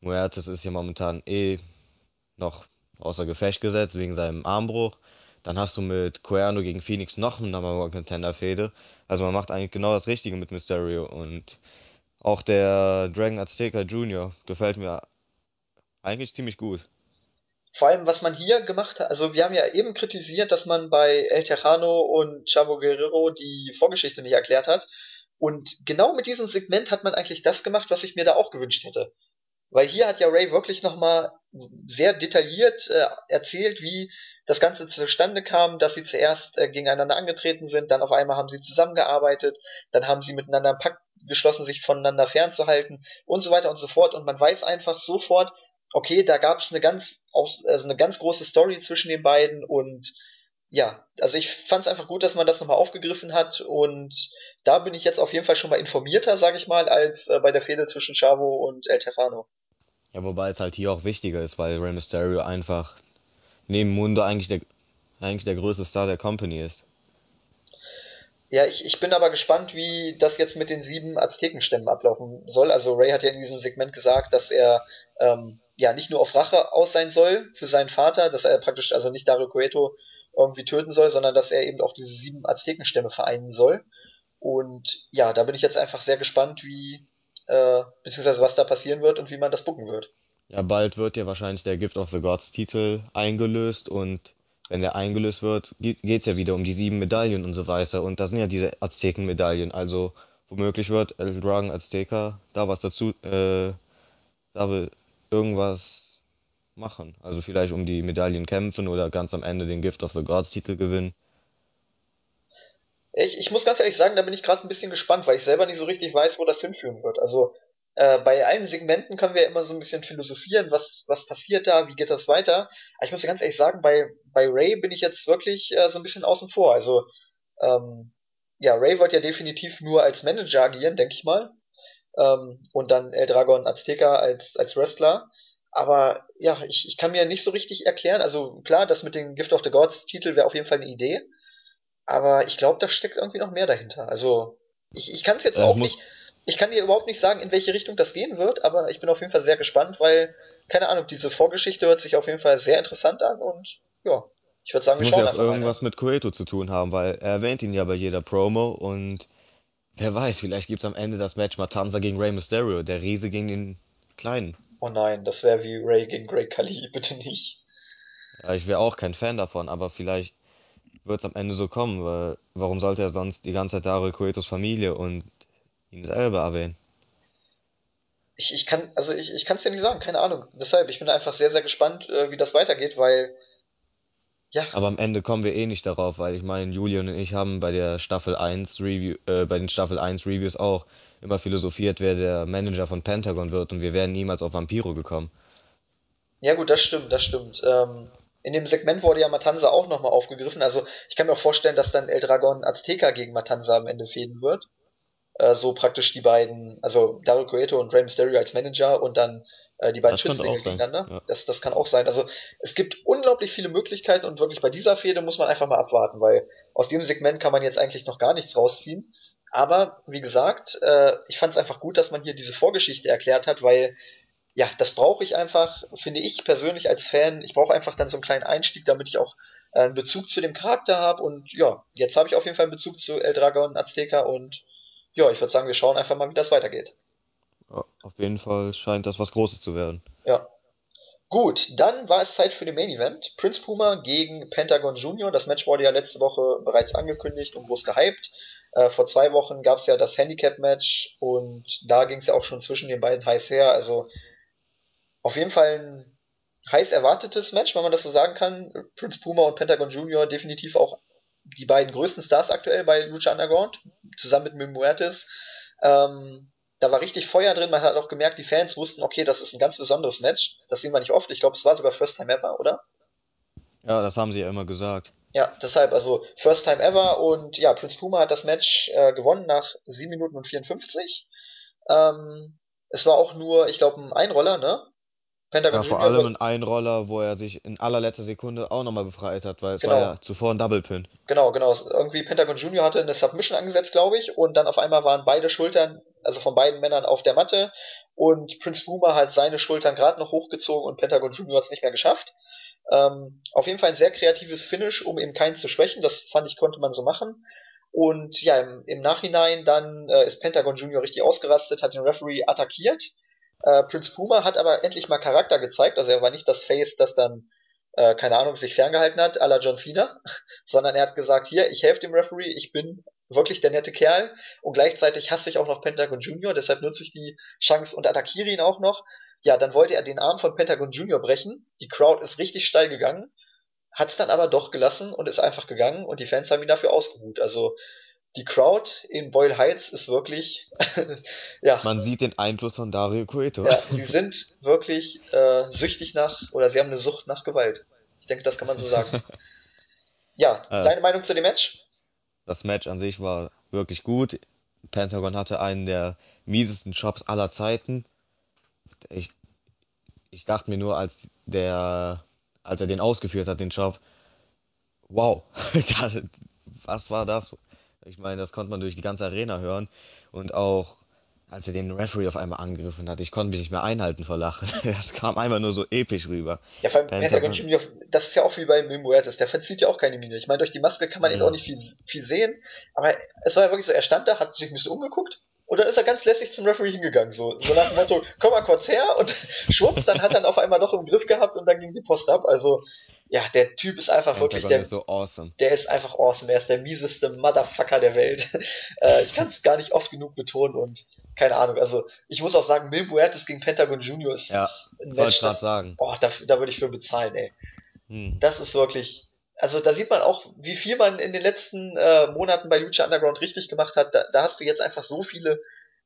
Muertes ist ja momentan eh noch außer Gefecht gesetzt wegen seinem Armbruch. Dann hast du mit Cuerno gegen Phoenix noch eine Number One Contender Fehde. Also man macht eigentlich genau das Richtige mit Mysterio und auch der Dragon Azteca Jr. gefällt mir eigentlich ziemlich gut. Vor allem, was man hier gemacht hat, also wir haben ja eben kritisiert, dass man bei El Tejano und Chavo Guerrero die Vorgeschichte nicht erklärt hat. Und genau mit diesem Segment hat man eigentlich das gemacht, was ich mir da auch gewünscht hätte. Weil hier hat ja Ray wirklich nochmal sehr detailliert äh, erzählt, wie das Ganze zustande kam, dass sie zuerst äh, gegeneinander angetreten sind, dann auf einmal haben sie zusammengearbeitet, dann haben sie miteinander einen Pakt geschlossen, sich voneinander fernzuhalten und so weiter und so fort. Und man weiß einfach sofort, okay, da gab es eine ganz, also eine ganz große Story zwischen den beiden und ja, also ich fand es einfach gut, dass man das nochmal aufgegriffen hat und da bin ich jetzt auf jeden Fall schon mal informierter, sage ich mal, als äh, bei der Fehde zwischen Chavo und El Terrano. Ja, wobei es halt hier auch wichtiger ist, weil Rey Mysterio einfach neben Mundo eigentlich der, eigentlich der größte Star der Company ist. Ja, ich, ich bin aber gespannt, wie das jetzt mit den sieben Aztekenstämmen ablaufen soll. Also Ray hat ja in diesem Segment gesagt, dass er ähm, ja nicht nur auf Rache aus sein soll für seinen Vater, dass er praktisch also nicht Dario Cueto irgendwie töten soll, sondern dass er eben auch diese sieben Aztekenstämme vereinen soll. Und ja, da bin ich jetzt einfach sehr gespannt, wie äh, beziehungsweise was da passieren wird und wie man das bucken wird. Ja, bald wird ja wahrscheinlich der Gift of the Gods Titel eingelöst und wenn der eingelöst wird, geht es ja wieder um die sieben Medaillen und so weiter. Und da sind ja diese Azteken-Medaillen. Also womöglich wird El Dragon Azteca da was dazu, äh, da will irgendwas machen. Also vielleicht um die Medaillen kämpfen oder ganz am Ende den Gift of the Gods Titel gewinnen. Ich, ich muss ganz ehrlich sagen, da bin ich gerade ein bisschen gespannt, weil ich selber nicht so richtig weiß, wo das hinführen wird. Also äh, bei allen Segmenten können wir immer so ein bisschen philosophieren, was, was passiert da, wie geht das weiter. Aber ich muss ganz ehrlich sagen, bei, bei Ray bin ich jetzt wirklich äh, so ein bisschen außen vor. Also ähm, ja, Ray wird ja definitiv nur als Manager agieren, denke ich mal. Ähm, und dann El Dragon Azteca als, als Wrestler. Aber ja, ich, ich kann mir nicht so richtig erklären. Also klar, das mit dem Gift of the Gods Titel wäre auf jeden Fall eine Idee. Aber ich glaube, da steckt irgendwie noch mehr dahinter. Also, ich, ich kann es jetzt Es auch nicht, ich kann dir überhaupt nicht sagen, in welche Richtung das gehen wird, aber ich bin auf jeden Fall sehr gespannt, weil, keine Ahnung, diese Vorgeschichte hört sich auf jeden Fall sehr interessant an und ja, ich würde sagen, es wir muss ja auch irgendwas mit Cueto zu tun haben, weil er erwähnt ihn ja bei jeder Promo und wer weiß, vielleicht gibt es am Ende das Match Matanza gegen Rey Mysterio, der Riese gegen den Kleinen. Oh nein, das wäre wie Ray gegen Great Khali, <laughs> bitte nicht. Ja, ich wäre auch kein Fan davon, aber vielleicht wird es am Ende so kommen, weil warum sollte er sonst die ganze Zeit Dario Cuetos Familie und ihn selber erwähnen? Ich, ich kann, also ich, ich kann es dir nicht sagen, keine Ahnung. Deshalb, ich bin einfach sehr, sehr gespannt, äh, wie das weitergeht, weil, ja, Aber am Ende kommen wir eh nicht darauf, weil ich meine, Julian und ich haben bei der Staffel eins Review, äh, bei den Staffel eins Reviews auch immer philosophiert, wer der Manager von Pentagon wird und wir wären niemals auf Vampiro gekommen. ja gut, das stimmt, das stimmt. Ähm, in dem Segment wurde ja Matanza auch nochmal aufgegriffen. Also ich kann mir auch vorstellen, dass dann El Dragon Azteca gegen Matanza am Ende fehlen wird. Äh, so praktisch die beiden, also Dario Cueto und Rey Mysterio als Manager und dann äh, die beiden Schützlinge gegeneinander. Ja. Das, das kann auch sein. Also es gibt unglaublich viele Möglichkeiten und wirklich bei dieser Fehde muss man einfach mal abwarten, weil aus dem Segment kann man jetzt eigentlich noch gar nichts rausziehen. Aber wie gesagt, äh, ich fand es einfach gut, dass man hier diese Vorgeschichte erklärt hat, weil ja, das brauche ich einfach, finde ich persönlich als Fan. Ich brauche einfach dann so einen kleinen Einstieg, damit ich auch äh, einen Bezug zu dem Charakter habe. Und ja, jetzt habe ich auf jeden Fall einen Bezug zu El Dragon Azteca und ja, ich würde sagen, wir schauen einfach mal, wie das weitergeht. Ja, Auf jeden Fall scheint das was Großes zu werden. Ja. Gut, dann war es Zeit für den Main Event. Prince Puma gegen Pentagon Junior. Das Match wurde ja letzte Woche bereits angekündigt und groß gehypt. Äh, vor zwei Wochen gab es ja das Handicap-Match und da ging es ja auch schon zwischen den beiden heiß her. Also auf jeden Fall ein heiß erwartetes Match, wenn man das so sagen kann. Prince Puma und Pentagon Junior definitiv auch die beiden größten Stars aktuell bei Lucha Underground, zusammen mit Mil Muertes. Ähm, da war richtig Feuer drin. Man hat auch gemerkt, die Fans wussten, okay, das ist ein ganz besonderes Match. Das sehen wir nicht oft. Ich glaube, es war sogar First Time Ever, oder? Ja, das haben sie ja immer gesagt. Ja, deshalb, also First Time Ever und ja, Prince Puma hat das Match äh, gewonnen nach 7 Minuten und 54. Ähm, es war auch nur, ich glaube, ein Einroller, ne? Pentagon Ja, vor allem ein Einroller, wo er sich in allerletzter Sekunde auch nochmal befreit hat, weil es war ja genau, zuvor ein Double Pin. Genau, genau. Irgendwie Pentagon Junior hatte eine Submission angesetzt, glaube ich, und dann auf einmal waren beide Schultern, also von beiden Männern auf der Matte und Prince Puma hat seine Schultern gerade noch hochgezogen und Pentagon Junior hat es nicht mehr geschafft. Ähm, auf jeden Fall ein sehr kreatives Finish, um eben keinen zu schwächen. Das fand ich, konnte man so machen. Und ja, im, im Nachhinein dann äh, ist Pentagon Junior richtig ausgerastet, hat den Referee attackiert. Äh, Prince Puma hat aber endlich mal Charakter gezeigt. Also er war nicht das Face, das dann, äh, keine Ahnung, sich ferngehalten hat, à la John Cena, <laughs> sondern er hat gesagt, hier, ich helfe dem Referee, ich bin wirklich der nette Kerl und gleichzeitig hasse ich auch noch Pentagon Junior, deshalb nutze ich die Chance und attackiere ihn auch noch. Ja, dann wollte er den Arm von Pentagon Junior brechen. Die Crowd ist richtig steil gegangen, hat es dann aber doch gelassen und ist einfach gegangen und die Fans haben ihn dafür ausgebuht. Also die Crowd in Boyle Heights ist wirklich, <laughs> ja, Man sieht den Einfluss von Dario Cueto. ja, sie sind wirklich äh, süchtig nach, oder sie haben eine Sucht nach Gewalt. Ich denke, das kann man so sagen. <laughs> Ja, Äh, deine Meinung zu dem Match? das Match an sich war wirklich gut. Pentagon hatte einen der miesesten Jobs aller Zeiten. Ich, ich dachte mir nur, als der, als er den ausgeführt hat, den Job, wow, <laughs> das, was war das? Ich meine, das konnte man durch die ganze Arena hören und auch als er den Referee auf einmal angegriffen hat, ich konnte mich nicht mehr einhalten vor Lachen. <laughs> Das kam einfach nur so episch rüber. Ja, vor allem Pentagon Junior, das ist ja auch wie bei Mil Muertes, der verzieht ja auch keine Miene. Ich meine, durch die Maske kann man ihn auch nicht viel, viel sehen, aber es war ja wirklich so, er stand da, hat sich ein bisschen umgeguckt und dann ist er ganz lässig zum Referee hingegangen, so, so nach dem Motto, komm mal kurz her und <laughs> schwupps, dann hat er ihn auf einmal noch im Griff gehabt und dann ging die Post ab. Also, ja, der Typ ist einfach wirklich Pentagon der, ist so awesome. der ist einfach awesome. Er ist der mieseste Motherfucker der Welt. <laughs> äh, ich kann es gar nicht oft genug betonen und keine Ahnung. Also ich muss auch sagen, Mil Muertes gegen Pentagon Junior ist, Ja, ist ein soll ich Match, das, sagen. boah, da, da würde ich für bezahlen, ey. Hm, Das ist wirklich, also da sieht man auch, wie viel man in den letzten äh, Monaten bei Lucha Underground richtig gemacht hat. Da, da hast du jetzt einfach so viele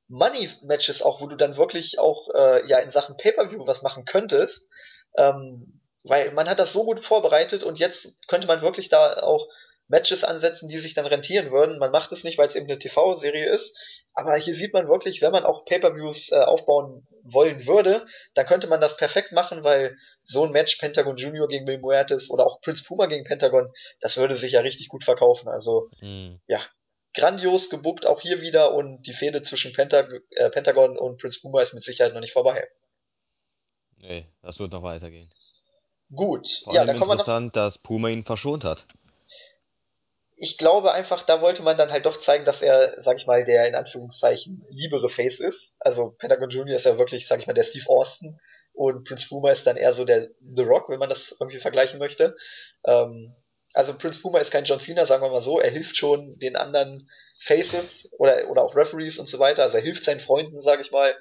Money-Matches auch, wo du dann wirklich auch äh, ja in Sachen Pay-per-View was machen könntest. Ähm, weil man hat das so gut vorbereitet und jetzt könnte man wirklich da auch Matches ansetzen, die sich dann rentieren würden. Man macht es nicht, weil es eben eine TV-Serie ist. Aber hier sieht man wirklich, wenn man auch Pay-per-Views äh, aufbauen wollen würde, dann könnte man das perfekt machen, weil so ein Match Pentagon Junior gegen Mil Muertes oder auch Prince Puma gegen Pentagon, das würde sich ja richtig gut verkaufen. Also hm, ja, grandios gebuckt auch hier wieder und die Fehde zwischen Pentag äh, Pentagon und Prince Puma ist mit Sicherheit noch nicht vorbei. nee, das wird noch weitergehen. Gut, Vor ja, allem kommen wir noch. interessant, dass Puma ihn verschont hat. Ich glaube einfach, da wollte man dann halt doch zeigen, dass er, sag ich mal, der in Anführungszeichen liebere Face ist. Also Pentagon Junior ist ja wirklich, sag ich mal, der Steve Austin und Prince Puma ist dann eher so der The Rock, wenn man das irgendwie vergleichen möchte. Ähm, also Prince Puma ist kein John Cena, sagen wir mal so. Er hilft schon den anderen Faces oder, oder auch Referees und so weiter. Also er hilft seinen Freunden, sag ich mal.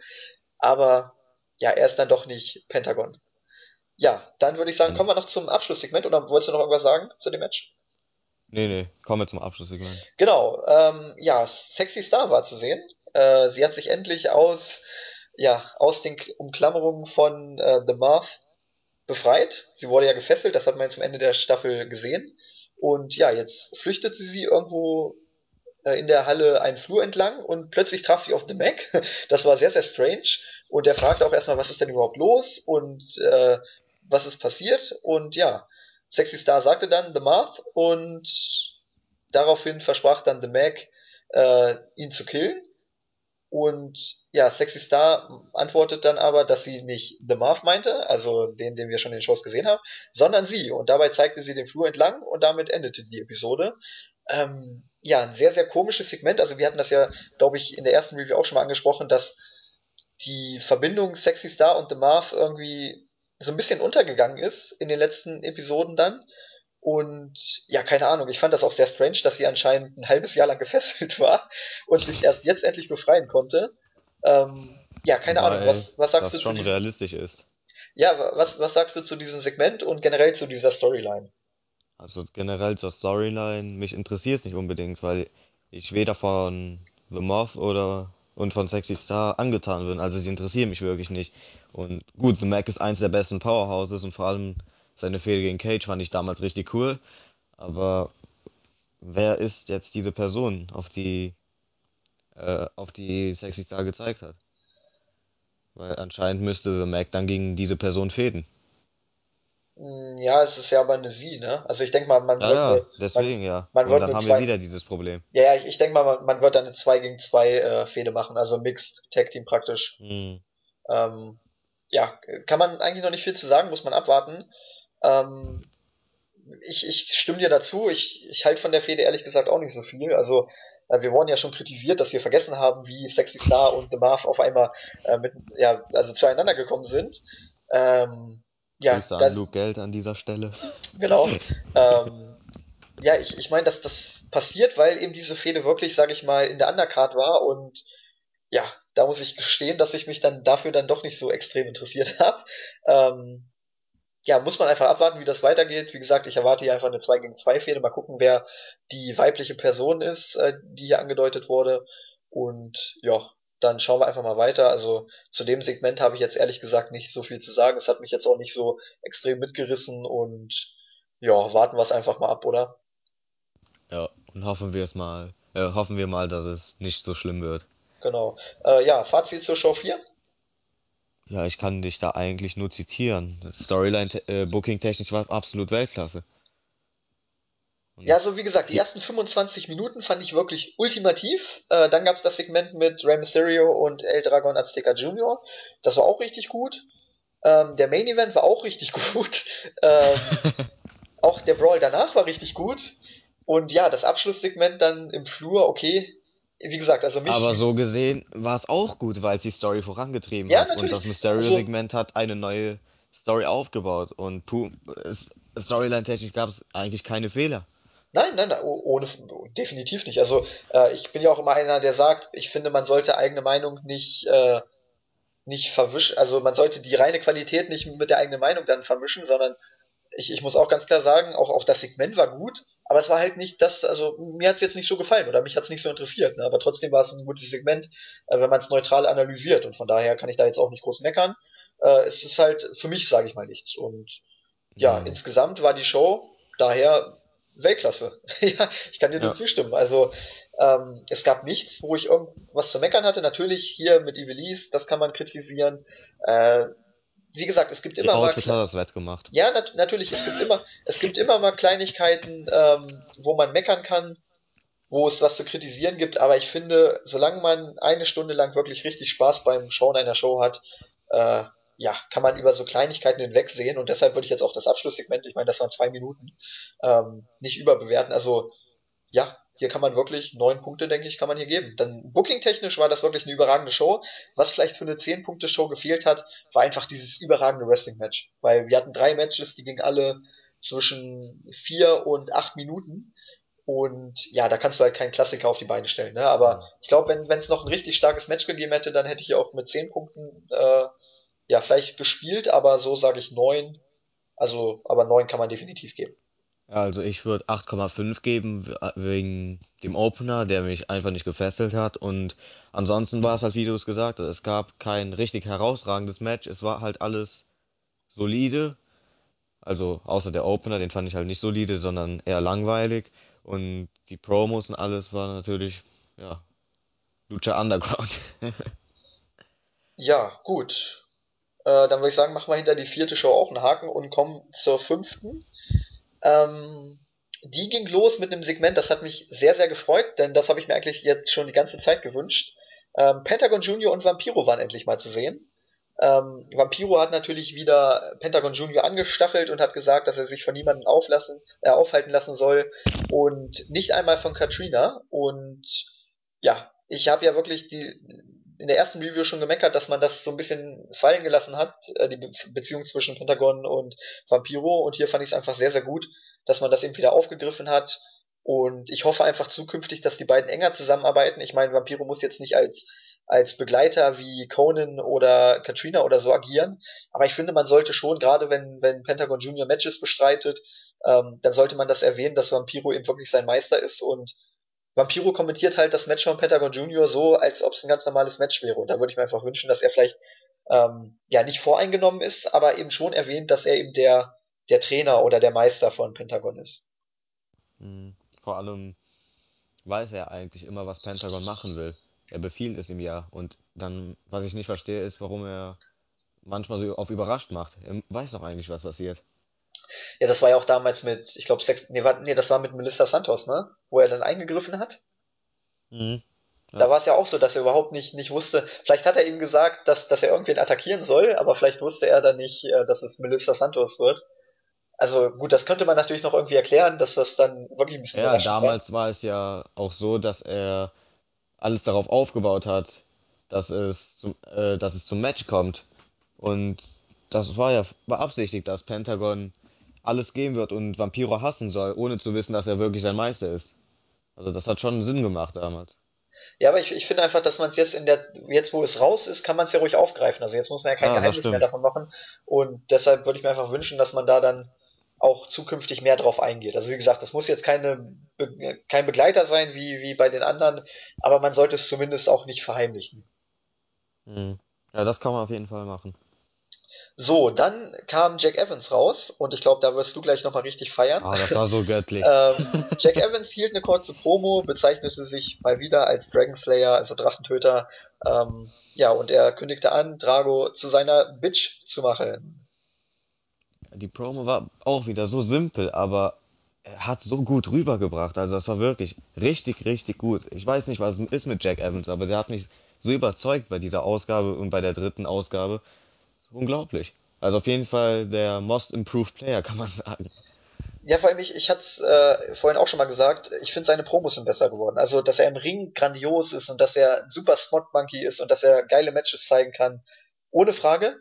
Aber ja, er ist dann doch nicht Pentagon. Ja, dann würde ich sagen, kommen wir noch zum Abschlusssegment oder wolltest du noch irgendwas sagen zu dem Match? Nee, nee, kommen wir zum Abschlusssegment. Genau, ähm, ja, Sexy Star war zu sehen. Äh, sie hat sich endlich aus, ja, aus den Umklammerungen von äh, The Marv befreit. Sie wurde ja gefesselt, das hat man jetzt am Ende der Staffel gesehen. Und ja, jetzt flüchtete sie irgendwo äh, in der Halle einen Flur entlang und plötzlich traf sie auf The Mac. <laughs> Das war sehr, sehr strange. Und der fragte auch erstmal, was ist denn überhaupt los und äh, was ist passiert. Und ja, Sexy Star sagte dann The Marth und daraufhin versprach dann The Mac, äh, ihn zu killen. Und ja, Sexy Star antwortet dann aber, dass sie nicht The Marv meinte, also den, den wir schon in den Shows gesehen haben, sondern sie. Und dabei zeigte sie den Flur entlang und damit endete die Episode. Ähm, ja, ein sehr, sehr komisches Segment. Also wir hatten das ja, glaube ich, in der ersten Review auch schon mal angesprochen, dass die Verbindung Sexy Star und The Marv irgendwie so ein bisschen untergegangen ist in den letzten Episoden dann. Und ja, keine Ahnung, ich fand das auch sehr strange, dass sie anscheinend ein halbes Jahr lang gefesselt war und sich erst jetzt endlich befreien konnte. Ähm, ja, keine Ahnung, Wobei was, was sagst du das zu schon diesem, realistisch ist. ja, was, was sagst du zu diesem Segment und generell zu dieser Storyline? Also generell zur Storyline, mich interessiert es nicht unbedingt, weil ich weder von The Moth oder und von Sexy Star angetan bin. Also sie interessieren mich wirklich nicht. Und gut, The Mac ist eins der besten Powerhouses und vor allem seine Fehde gegen Cage fand ich damals richtig cool. Aber wer ist jetzt diese Person, auf die, äh, auf die Sexy Star gezeigt hat? Weil anscheinend müsste The Mac dann gegen diese Person fehden. Hm, Ja, es ist ja aber eine Sie, ne? Also ich denke mal, man Ja, wird ja, man, deswegen ja. man Und wird dann haben wir zwei, wieder dieses Problem. ja, ja, ich, ich denke mal, man, man wird dann eine 2 gegen 2 äh, Fehde machen, also Mixed Tag Team praktisch. Hm, Ähm, ja, kann man eigentlich noch nicht viel zu sagen, muss man abwarten. Ähm, ich, ich stimme dir dazu. Ich, ich halte von der Fehde ehrlich gesagt auch nicht so viel. Also, äh, wir wurden ja schon kritisiert, dass wir vergessen haben, wie Sexy Star und The Marv auf einmal äh, mit, ja, also zueinander gekommen sind. Ähm, ja, Grüße an da, Luke Geld an dieser Stelle. <laughs> genau. Ähm, ja, ich, ich meine, dass das passiert, weil eben diese Fehde wirklich, sage ich mal, in der Undercard war und ja, da muss ich gestehen, dass ich mich dann dafür dann doch nicht so extrem interessiert <laughs> habe. Ähm, ja, muss man einfach abwarten, wie das weitergeht. Wie gesagt, ich erwarte hier einfach eine 2 gegen 2 Fehde. Mal gucken, wer die weibliche Person ist, äh, die hier angedeutet wurde. Und ja, dann schauen wir einfach mal weiter. Also zu dem Segment habe ich jetzt ehrlich gesagt nicht so viel zu sagen. Es hat mich jetzt auch nicht so extrem mitgerissen und ja, warten wir es einfach mal ab, oder? Ja, und hoffen wir es mal, äh, hoffen wir mal, dass es nicht so schlimm wird. Genau. Äh, ja, Fazit zur Show 4. Ja, ich kann dich da eigentlich nur zitieren. Storyline, äh, Booking technisch war es absolut Weltklasse. Ja, Und also wie gesagt, die ersten 25 Minuten fand ich wirklich ultimativ. Äh, dann gab's das Segment mit Rey Mysterio und El Dragon Azteca Junior. Das war auch richtig gut. Ähm, der Main Event war auch richtig <laughs> gut. Ähm, <laughs> auch der Brawl danach war richtig gut. Und ja, das Abschlusssegment dann im Flur, okay. Wie gesagt, also mich, aber so gesehen war es auch gut, weil es die Story vorangetrieben ja, hat. Und natürlich. das Also, Mysterio-Segment hat eine neue Story aufgebaut. Und pu- es- Storyline-technisch gab es eigentlich keine Fehler. Nein, nein, nein, oh- ohne, definitiv nicht. Also, äh, ich bin ja auch immer einer, der sagt, ich finde, man sollte eigene Meinung nicht, äh, nicht verwischen, also man sollte die reine Qualität nicht mit der eigenen Meinung dann vermischen, sondern ich, ich muss auch ganz klar sagen, auch, auch das Segment war gut, aber es war halt nicht das, also mir hat es jetzt nicht so gefallen oder mich hat es nicht so interessiert, ne? aber trotzdem war es ein gutes Segment, äh, wenn man es neutral analysiert und von daher kann ich da jetzt auch nicht groß meckern. Äh, es ist halt für mich, sage ich mal, nichts und ja, Hm. insgesamt war die Show daher Weltklasse. <laughs> ja, ich kann dir nur Ja, zustimmen. Also ähm, es gab nichts, wo ich irgendwas zu meckern hatte. Natürlich hier mit Ivelisse, das kann man kritisieren. Äh, wie gesagt, es gibt immer mal Outfit hat das wettgemacht. ja, nat natürlich, es gibt immer, es gibt immer mal Kleinigkeiten, ähm, wo man meckern kann, wo es was zu kritisieren gibt, aber ich finde, solange man eine Stunde lang wirklich richtig Spaß beim Schauen einer Show hat, äh, ja, kann man über so Kleinigkeiten hinwegsehen und deshalb würde ich jetzt auch das Abschlusssegment, ich meine, das waren zwei Minuten, ähm, nicht überbewerten. Also ja, hier kann man wirklich neun Punkte, denke ich, kann man hier geben. Dann booking-technisch war das wirklich eine überragende Show. Was vielleicht für eine zehn punkte show gefehlt hat, war einfach dieses überragende Wrestling-Match. Weil wir hatten drei Matches, die gingen alle zwischen vier und acht Minuten. Und ja, da kannst du halt keinen Klassiker auf die Beine stellen. Ne? Aber ich glaube, wenn wenn es noch ein richtig starkes Match gegeben hätte, dann hätte ich auch mit 10 Punkten äh, ja vielleicht gespielt, aber so sage ich neun. Also, aber neun kann man definitiv geben. Ja, also ich würde 8,5 geben we- wegen dem Opener, der mich einfach nicht gefesselt hat. Und ansonsten war es halt, wie du es gesagt hast, es gab kein richtig herausragendes Match. Es war halt alles solide. Also außer der Opener, den fand ich halt nicht solide, sondern eher langweilig. Und die Promos und alles war natürlich, ja, Lucha Underground. <laughs> Ja, gut. Äh, dann würde ich sagen, machen wir hinter die vierte Show auch einen Haken und kommen zur fünften. Ähm, die ging los mit einem Segment, das hat mich sehr, sehr gefreut, denn das habe ich mir eigentlich jetzt schon die ganze Zeit gewünscht. Ähm, Pentagon Junior und Vampiro waren endlich mal zu sehen. Ähm, Vampiro hat natürlich wieder Pentagon Junior angestachelt und hat gesagt, dass er sich von niemandem auflassen, äh, aufhalten lassen soll und nicht einmal von Katrina. Und ja, ich habe ja wirklich die in der ersten Review schon gemeckert, dass man das so ein bisschen fallen gelassen hat, äh, die Be Beziehung zwischen Pentagon und Vampiro. Und hier fand ich es einfach sehr, sehr gut, dass man das eben wieder aufgegriffen hat. Und ich hoffe einfach zukünftig, dass die beiden enger zusammenarbeiten. Ich meine, Vampiro muss jetzt nicht als, als Begleiter wie Conan oder Katrina oder so agieren. Aber ich finde, man sollte schon, gerade wenn, wenn Pentagon Junior Matches bestreitet, ähm, dann sollte man das erwähnen, dass Vampiro eben wirklich sein Meister ist und Vampiro kommentiert halt das Match von Pentagon Junior so, als ob es ein ganz normales Match wäre. Und da würde ich mir einfach wünschen, dass er vielleicht ähm, ja nicht voreingenommen ist, aber eben schon erwähnt, dass er eben der, der Trainer oder der Meister von Pentagon ist. Hm, Vor allem weiß er eigentlich immer, was Pentagon machen will. Er befiehlt es ihm ja. Und dann, was ich nicht verstehe, ist, warum er manchmal so auf überrascht macht. Er weiß doch eigentlich, was passiert. Ja, das war ja auch damals mit, ich glaube, Sex, nee, war, nee, das war mit Melissa Santos, ne? Wo er dann eingegriffen hat. Mhm. Da Ja, war es ja auch so, dass er überhaupt nicht, nicht wusste. Vielleicht hat er ihm gesagt, dass, dass er irgendwen attackieren soll, aber vielleicht wusste er dann nicht, äh, dass es Melissa Santos wird. Also gut, das könnte man natürlich noch irgendwie erklären, dass das dann wirklich ein bisschen ja, überraschend war. damals war es ja auch so, dass er alles darauf aufgebaut hat, dass es zum, äh, dass es zum Match kommt. Und das war ja beabsichtigt, dass Pentagon alles geben wird und Vampiro hassen soll, ohne zu wissen, dass er wirklich sein Meister ist. Also das hat schon Sinn gemacht damals. Ja, aber ich, ich finde einfach, dass man es jetzt in der, jetzt wo es raus ist, kann man es ja ruhig aufgreifen. Also jetzt muss man ja kein das Geheimnis mehr davon machen. Und deshalb würde ich mir einfach wünschen, dass man da dann auch zukünftig mehr drauf eingeht. Also wie gesagt, das muss jetzt keine, kein Begleiter sein wie, wie bei den anderen, aber man sollte es zumindest auch nicht verheimlichen. Mhm. Ja, das kann man auf jeden Fall machen. So, dann kam Jack Evans raus und ich glaube, da wirst du gleich nochmal richtig feiern. Ah, das war so göttlich. ähm, <laughs> Jack Evans hielt eine kurze Promo, bezeichnete sich mal wieder als Dragon Slayer, also Drachentöter. Ähm, ja, und er kündigte an, Drago zu seiner Bitch zu machen. Die Promo war auch wieder so simpel, aber er hat so gut rübergebracht. Also das war wirklich richtig, richtig gut. Ich weiß nicht, was es ist mit Jack Evans, aber der hat mich so überzeugt bei dieser Ausgabe und bei der dritten Ausgabe. Unglaublich. Also auf jeden Fall der Most Improved Player, kann man sagen. Ja, vor allem, ich, ich hatte es äh, vorhin auch schon mal gesagt, ich finde seine Promos sind besser geworden. Also, dass er im Ring grandios ist und dass er ein super Smart Monkey ist und dass er geile Matches zeigen kann, ohne Frage.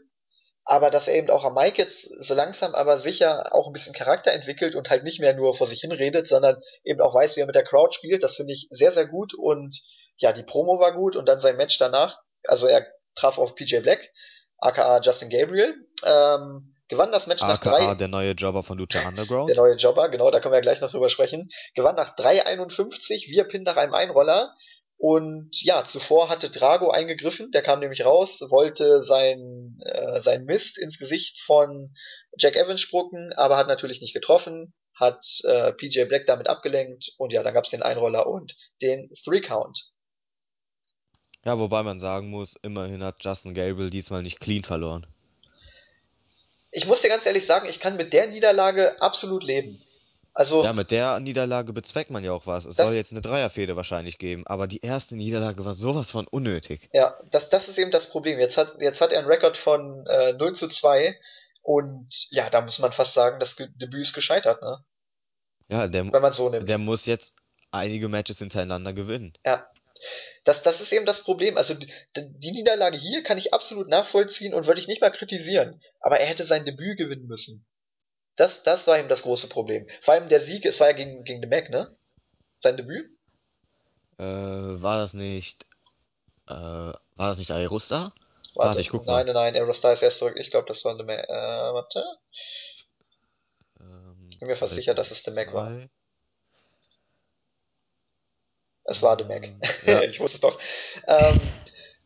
Aber dass er eben auch am Mic jetzt so langsam aber sicher auch ein bisschen Charakter entwickelt und halt nicht mehr nur vor sich hin redet, sondern eben auch weiß, wie er mit der Crowd spielt, das finde ich sehr, sehr gut. Und ja, die Promo war gut und dann sein Match danach, also er traf auf PJ Black, aka Justin Gabriel, ähm, gewann das Match nach AKA drei, der neue Jobber von Lucha der Underground. neue Jobber, genau, da können wir ja gleich noch drüber sprechen, gewann nach 3,51 via Pin nach einem Einroller. Und ja, zuvor hatte Drago eingegriffen, der kam nämlich raus, wollte sein, äh, sein Mist ins Gesicht von Jack Evans spucken, aber hat natürlich nicht getroffen, hat äh, PJ Black damit abgelenkt und ja, dann gab's den Einroller und den Three Count. Ja, wobei man sagen muss, immerhin hat Justin Gabriel diesmal nicht clean verloren. Ich muss dir ganz ehrlich sagen, ich kann mit der Niederlage absolut leben. Also, Ja, mit der Niederlage bezweckt man ja auch was. Es soll jetzt eine Dreierfehde wahrscheinlich geben, aber die erste Niederlage war sowas von unnötig. ja, das, das ist eben das Problem. Jetzt hat, jetzt hat er einen Rekord von äh, 0 zu 2 und ja, da muss man fast sagen, das Debüt ist gescheitert, ne? Ja, der, Wenn man so nimmt. der muss jetzt einige Matches hintereinander gewinnen. Ja, das, das ist eben das Problem. Also die, Niederlage hier kann ich absolut nachvollziehen und würde ich nicht mal kritisieren. Aber er hätte sein Debüt gewinnen müssen. Das, das war eben das große Problem. Vor allem der Sieg, es war ja gegen, gegen The Mac, ne? Sein Debüt? Äh, war das nicht, äh, war das nicht Aerosta? Warte, Warte, ich guck nein, mal. nein, nein, Aerostar ist erst zurück. Ich glaube, das war The Mac. Äh, warte. Ähm, Ich bin mir fast sicher, dass es The Mac war. 2002. Es war The Mac. <laughs> Ja, ich wusste es doch. Ähm,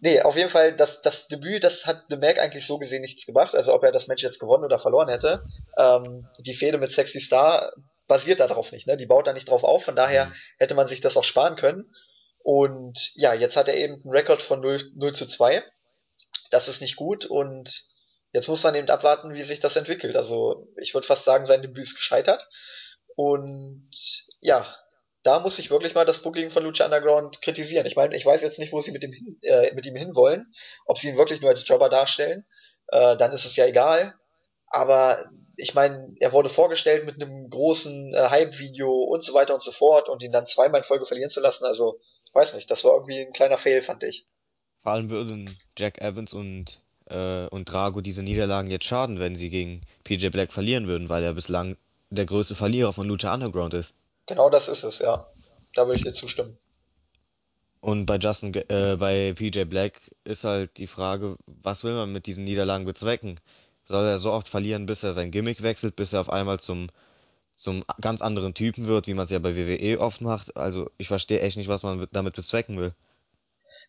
nee, auf jeden Fall, das, das Debüt, das hat The Mac eigentlich so gesehen nichts gebracht. Also ob er das Match jetzt gewonnen oder verloren hätte. Ähm, die Fehde mit Sexy Star basiert darauf nicht, ne? Die baut da nicht drauf auf, von daher hm. hätte man sich das auch sparen können. Und ja, jetzt hat er eben einen Rekord von 0, 0 zu 2. Das ist nicht gut und jetzt muss man eben abwarten, wie sich das entwickelt. Also ich würde fast sagen, sein Debüt ist gescheitert. Und ja, da muss ich wirklich mal das Booking von Lucha Underground kritisieren. Ich meine, ich weiß jetzt nicht, wo sie mit, dem äh, mit ihm hinwollen. Ob sie ihn wirklich nur als Jobber darstellen, äh, dann ist es ja egal. Aber ich meine, er wurde vorgestellt mit einem großen äh, Hype-Video und so weiter und so fort und ihn dann zweimal in Folge verlieren zu lassen, also, ich weiß nicht, das war irgendwie ein kleiner Fail, fand ich. Vor allem würden Jack Evans und, äh, und Drago diese Niederlagen jetzt schaden, wenn sie gegen PJ Black verlieren würden, weil er bislang der größte Verlierer von Lucha Underground ist. Genau das ist es, ja. Da würde ich dir zustimmen. Und bei Justin, äh, bei PJ Black ist halt die Frage, was will man mit diesen Niederlagen bezwecken? Soll er so oft verlieren, bis er sein Gimmick wechselt, bis er auf einmal zum, zum ganz anderen Typen wird, wie man es ja bei WWE oft macht? Also ich verstehe echt nicht, was man mit- damit bezwecken will.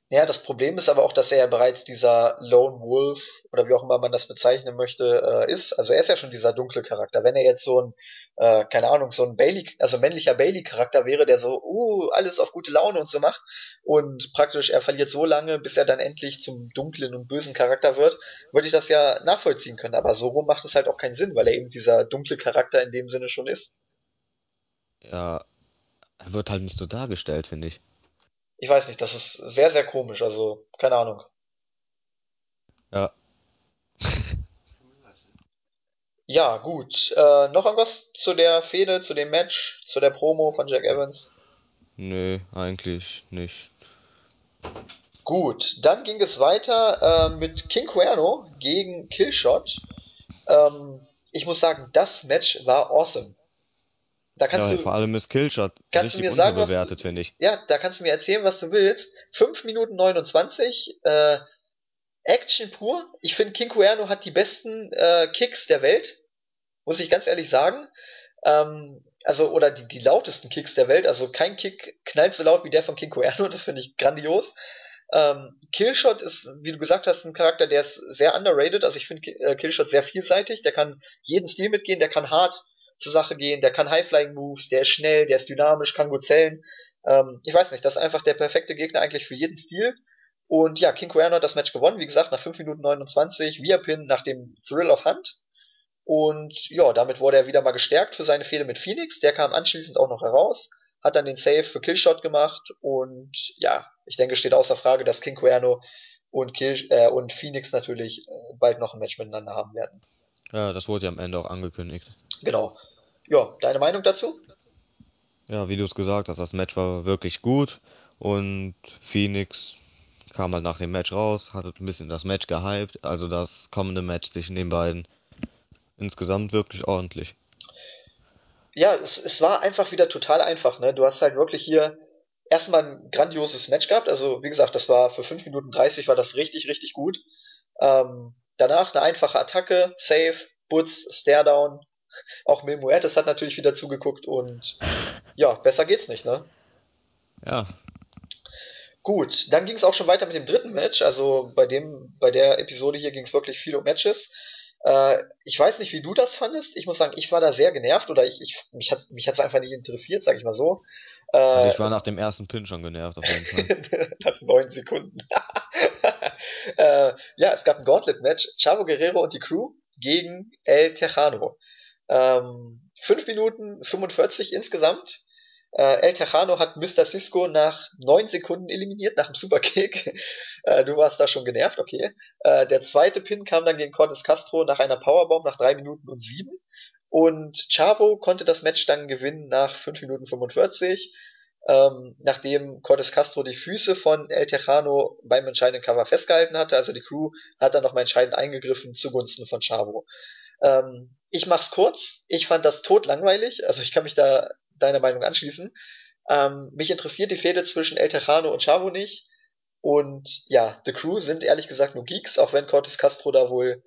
Ja, das Problem ist aber auch, dass er ja bereits dieser Lone Wolf oder wie auch immer man das bezeichnen möchte, äh, ist. Also er ist ja schon dieser dunkle Charakter. Wenn er jetzt so ein, äh, keine Ahnung, so ein Bailey, also männlicher Bailey-Charakter wäre, der so, uh, alles auf gute Laune und so macht und praktisch er verliert so lange, bis er dann endlich zum dunklen und bösen Charakter wird, würde ich das ja nachvollziehen können. Aber so rum macht es halt auch keinen Sinn, weil er eben dieser dunkle Charakter in dem Sinne schon ist. Ja, er wird halt nicht so dargestellt, finde ich. Ich weiß nicht, das ist sehr, sehr komisch. Also, keine Ahnung. Ja, <laughs> Ja, gut. Äh, noch irgendwas zu der Fehde, zu dem Match, zu der Promo von Jack Evans? nö, eigentlich nicht. Gut, dann ging es weiter äh, mit King Cuerno gegen Killshot. Ähm, ich muss sagen, das Match war awesome. Da kannst Ja, du, vor allem ist Killshot kannst du richtig mir sagen, unterbewertet, finde ich. ja, da kannst du mir erzählen, was du willst. 5 Minuten 29, äh, Action pur. Ich finde, King Cuerno hat die besten äh, Kicks der Welt, muss ich ganz ehrlich sagen. Ähm, also, oder die, die lautesten Kicks der Welt. Also kein Kick knallt so laut wie der von King Cuerno, das finde ich grandios. Ähm, Killshot ist, wie du gesagt hast, ein Charakter, der ist sehr underrated. Also ich finde äh, Killshot sehr vielseitig. Der kann jeden Stil mitgehen, der kann hart zur Sache gehen, der kann High-Flying-Moves, der ist schnell, der ist dynamisch, kann gut zählen. Ähm, ich weiß nicht, das ist einfach der perfekte Gegner eigentlich für jeden Stil. Und ja, King Cuerno hat das Match gewonnen, wie gesagt, nach 5 Minuten 29, via Pin nach dem Thrill of Hunt. Und ja, damit wurde er wieder mal gestärkt für seine Fehde mit Phoenix. Der kam anschließend auch noch heraus, hat dann den Save für Killshot gemacht und ja, ich denke, steht außer Frage, dass King Cuerno und, Kill, äh, und Phoenix natürlich äh, bald noch ein Match miteinander haben werden. Ja, das wurde ja am Ende auch angekündigt. Genau. Ja, deine Meinung dazu? Ja, wie du es gesagt hast, das Match war wirklich gut und Phoenix kam halt nach dem Match raus, hat ein bisschen das Match gehypt, also das kommende Match zwischen den beiden insgesamt wirklich ordentlich. Ja, es, es war einfach wieder total einfach, ne? Du hast halt wirklich hier erstmal ein grandioses Match gehabt. Also, wie gesagt, das war für 5 Minuten 30 war das richtig, richtig gut. Ähm, danach eine einfache Attacke, Save, Butz, Staredown. <laughs> Auch Mil Muertes hat natürlich wieder zugeguckt und ja, besser geht's nicht, ne? Ja, Gut, dann ging es auch schon weiter mit dem dritten Match. Also bei dem, bei der Episode hier ging es wirklich viel um Matches. Äh, ich weiß nicht, wie du das fandest. Ich muss sagen, ich war da sehr genervt oder ich, ich mich hat mich hat's einfach nicht interessiert, sag ich mal so. Also Äh, ich war nach dem ersten Pin schon genervt auf jeden Fall. <laughs> nach neun Sekunden. <laughs> äh, ja, es gab ein Gauntlet-Match. Chavo Guerrero und die Crew gegen El Tejano. Ähm, 5 Minuten 45 insgesamt. Äh, El Tejano hat Mr. Cisco nach 9 Sekunden eliminiert, nach dem Superkick. <laughs> Äh, du warst da schon genervt, okay. Äh, der zweite Pin kam dann gegen Cortes Castro nach einer Powerbomb nach 3 Minuten und 7. Und Chavo konnte das Match dann gewinnen nach 5 Minuten 45 ähm, nachdem Cortes Castro die Füße von El Tejano beim entscheidenden Cover festgehalten hatte. Also die Crew hat dann nochmal entscheidend eingegriffen zugunsten von Chavo. Ähm, ich mach's kurz. Ich fand das totlangweilig. Also ich kann mich da deiner Meinung anschließen. Ähm, mich interessiert die Fehde zwischen El Tejano und Chavo nicht. Und ja, The Crew sind ehrlich gesagt nur Geeks, auch wenn Cortes Castro da wohl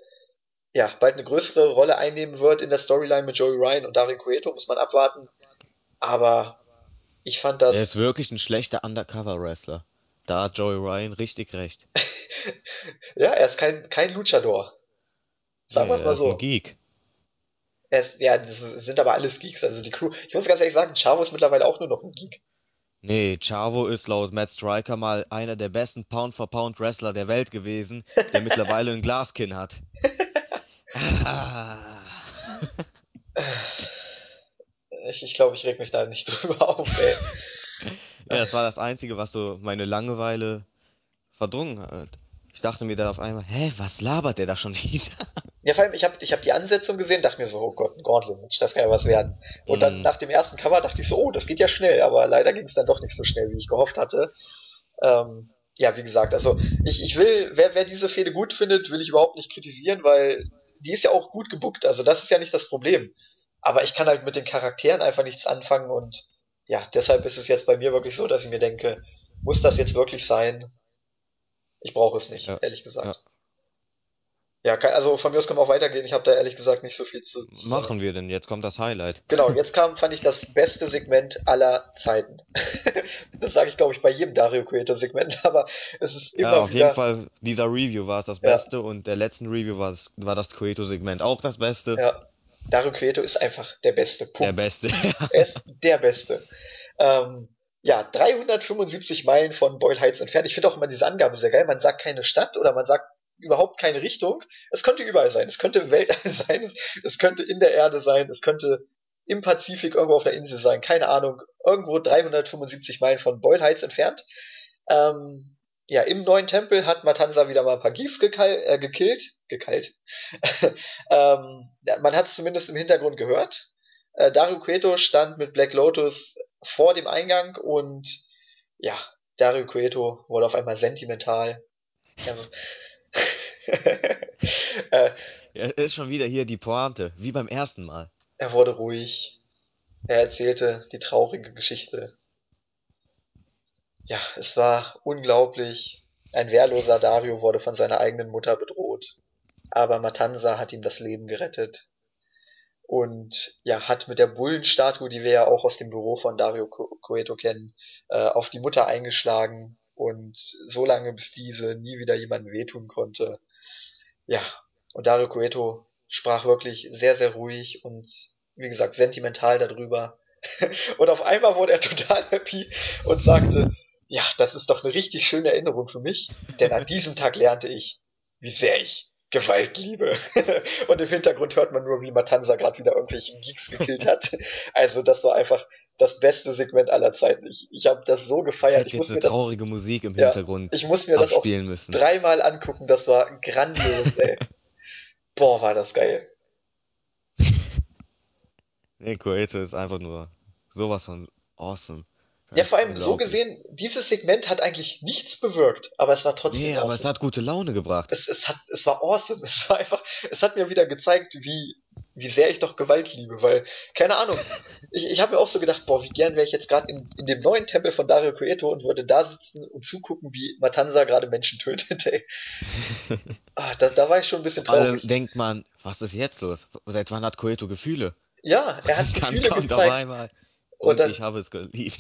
ja bald eine größere Rolle einnehmen wird in der Storyline mit Joey Ryan und Dario Cueto, muss man abwarten. Aber ich fand Er ist das wirklich ein schlechter Undercover-Wrestler. Da hat Joey Ryan richtig recht. <laughs> Ja, er ist kein, kein Luchador. Sagen wir es er mal ist ein so. Geek. Er ist, ja, das sind aber alles Geeks. Also die Crew. Ich muss ganz ehrlich sagen, Chavo ist mittlerweile auch nur noch ein Geek. Nee, Chavo ist laut Matt Striker mal einer der besten Pound-for-Pound-Wrestler der Welt gewesen, der <laughs> mittlerweile ein Glaskinn hat. Ah. Ich, ich glaube, ich reg mich da nicht <laughs> drüber auf, ey. Ja, das war das Einzige, was so meine Langeweile verdrungen hat. Ich dachte mir dann auf einmal, hä, was labert der da schon wieder? <laughs> Ja, vor allem, ich habe ich hab die Ansetzung gesehen, dachte mir so, oh Gott, ein Gauntlet-Match, das kann ja was werden. Und dann Hm, nach dem ersten Cover dachte ich so, oh, das geht ja schnell, aber leider ging es dann doch nicht so schnell, wie ich gehofft hatte. Ähm, ja, wie gesagt, also ich, ich will, wer, wer diese Fehde gut findet, will ich überhaupt nicht kritisieren, weil die ist ja auch gut gebuckt. Also das ist ja nicht das Problem. Aber ich kann halt mit den Charakteren einfach nichts anfangen und ja, deshalb ist es jetzt bei mir wirklich so, dass ich mir denke, muss das jetzt wirklich sein? Ich brauche es nicht, ja, ehrlich gesagt. Ja, kann, also von mir aus kann man auch weitergehen. Ich habe da ehrlich gesagt nicht so viel zu, zu sagen. Machen wir denn? Jetzt kommt das Highlight. Genau, jetzt kam, fand ich, das beste Segment aller Zeiten. <laughs> Das sage ich, glaube ich, bei jedem Dario Creator-Segment, <laughs> aber es ist Ja, immer auf jeden wieder, Fall, dieser Review war es das ja, Beste und der letzten Review war, es, war das Queto-Segment auch das Beste. ja, Dario Cueto ist einfach der Beste. Der Punkt. Beste. <laughs> Er ist der Beste. Ähm, ja, 375 Meilen von Boyle Heights entfernt. Ich finde auch immer diese Angabe sehr geil. Man sagt keine Stadt oder man sagt überhaupt keine Richtung. Es könnte überall sein. Es könnte im Weltall <laughs> sein. Es könnte in der Erde sein. Es könnte im Pazifik irgendwo auf der Insel sein. Keine Ahnung. Irgendwo 375 Meilen von Boyle Heights entfernt. Ähm, ja, im neuen Tempel hat Matanza wieder mal ein paar Geeks gekal äh, gekillt. Gekeilt. <laughs> ähm, man hat es zumindest im Hintergrund gehört. Äh, Dario Cueto stand mit Black Lotus vor dem Eingang und ja, Dario Cueto wurde auf einmal sentimental. <laughs> Er, äh, Ja, ist schon wieder hier die Pointe, wie beim ersten Mal. er wurde ruhig. Er erzählte die traurige Geschichte. Ja, es war unglaublich. Ein wehrloser Dario wurde von seiner eigenen Mutter bedroht. Aber Matanza hat ihm das Leben gerettet. und ja, hat mit der Bullenstatue, die wir ja auch aus dem Büro von Dario Cueto kennen, äh, auf die Mutter eingeschlagen und so lange, bis diese nie wieder jemandem wehtun konnte. Ja, und Dario Cueto sprach wirklich sehr, sehr ruhig und wie gesagt sentimental darüber. <laughs> und auf einmal wurde er total happy und sagte, ja, das ist doch eine richtig schöne Erinnerung für mich, denn an diesem Tag lernte ich, wie sehr ich Gewalt liebe. <laughs> und im Hintergrund hört man nur, wie Matanza gerade wieder irgendwelche Geeks gekillt hat. Also das war einfach das beste Segment aller Zeiten. Ich, ich habe das so gefeiert. Ich Ich muss mir eine das, traurige Musik im ja, Hintergrund ich muss mir das auch müssen. dreimal angucken. Das war grandios, ey. <laughs> Boah, war das geil. <laughs> Nee, Cueto ist einfach nur sowas von awesome. Ja, vor allem so gesehen, dieses Segment hat eigentlich nichts bewirkt, aber es war trotzdem Nee, aber es awesome. hat gute Laune gebracht. Es, es, hat, es war awesome. <laughs> Es war einfach, es hat mir wieder gezeigt, wie, wie sehr ich doch Gewalt liebe, weil, keine Ahnung, <laughs> ich, ich habe mir auch so gedacht, boah, wie gern wäre ich jetzt gerade in, in dem neuen Tempel von Dario Cueto und würde da sitzen und zugucken, wie Matanza gerade Menschen tötet, ey. <laughs> Ah, da, da war ich schon ein bisschen allem traurig. denkt man, was ist jetzt los? Seit wann hat Cueto Gefühle? Ja, er hat Und <laughs> dann Gefühle gezeigt. einmal Und und dann, ich habe es geliebt.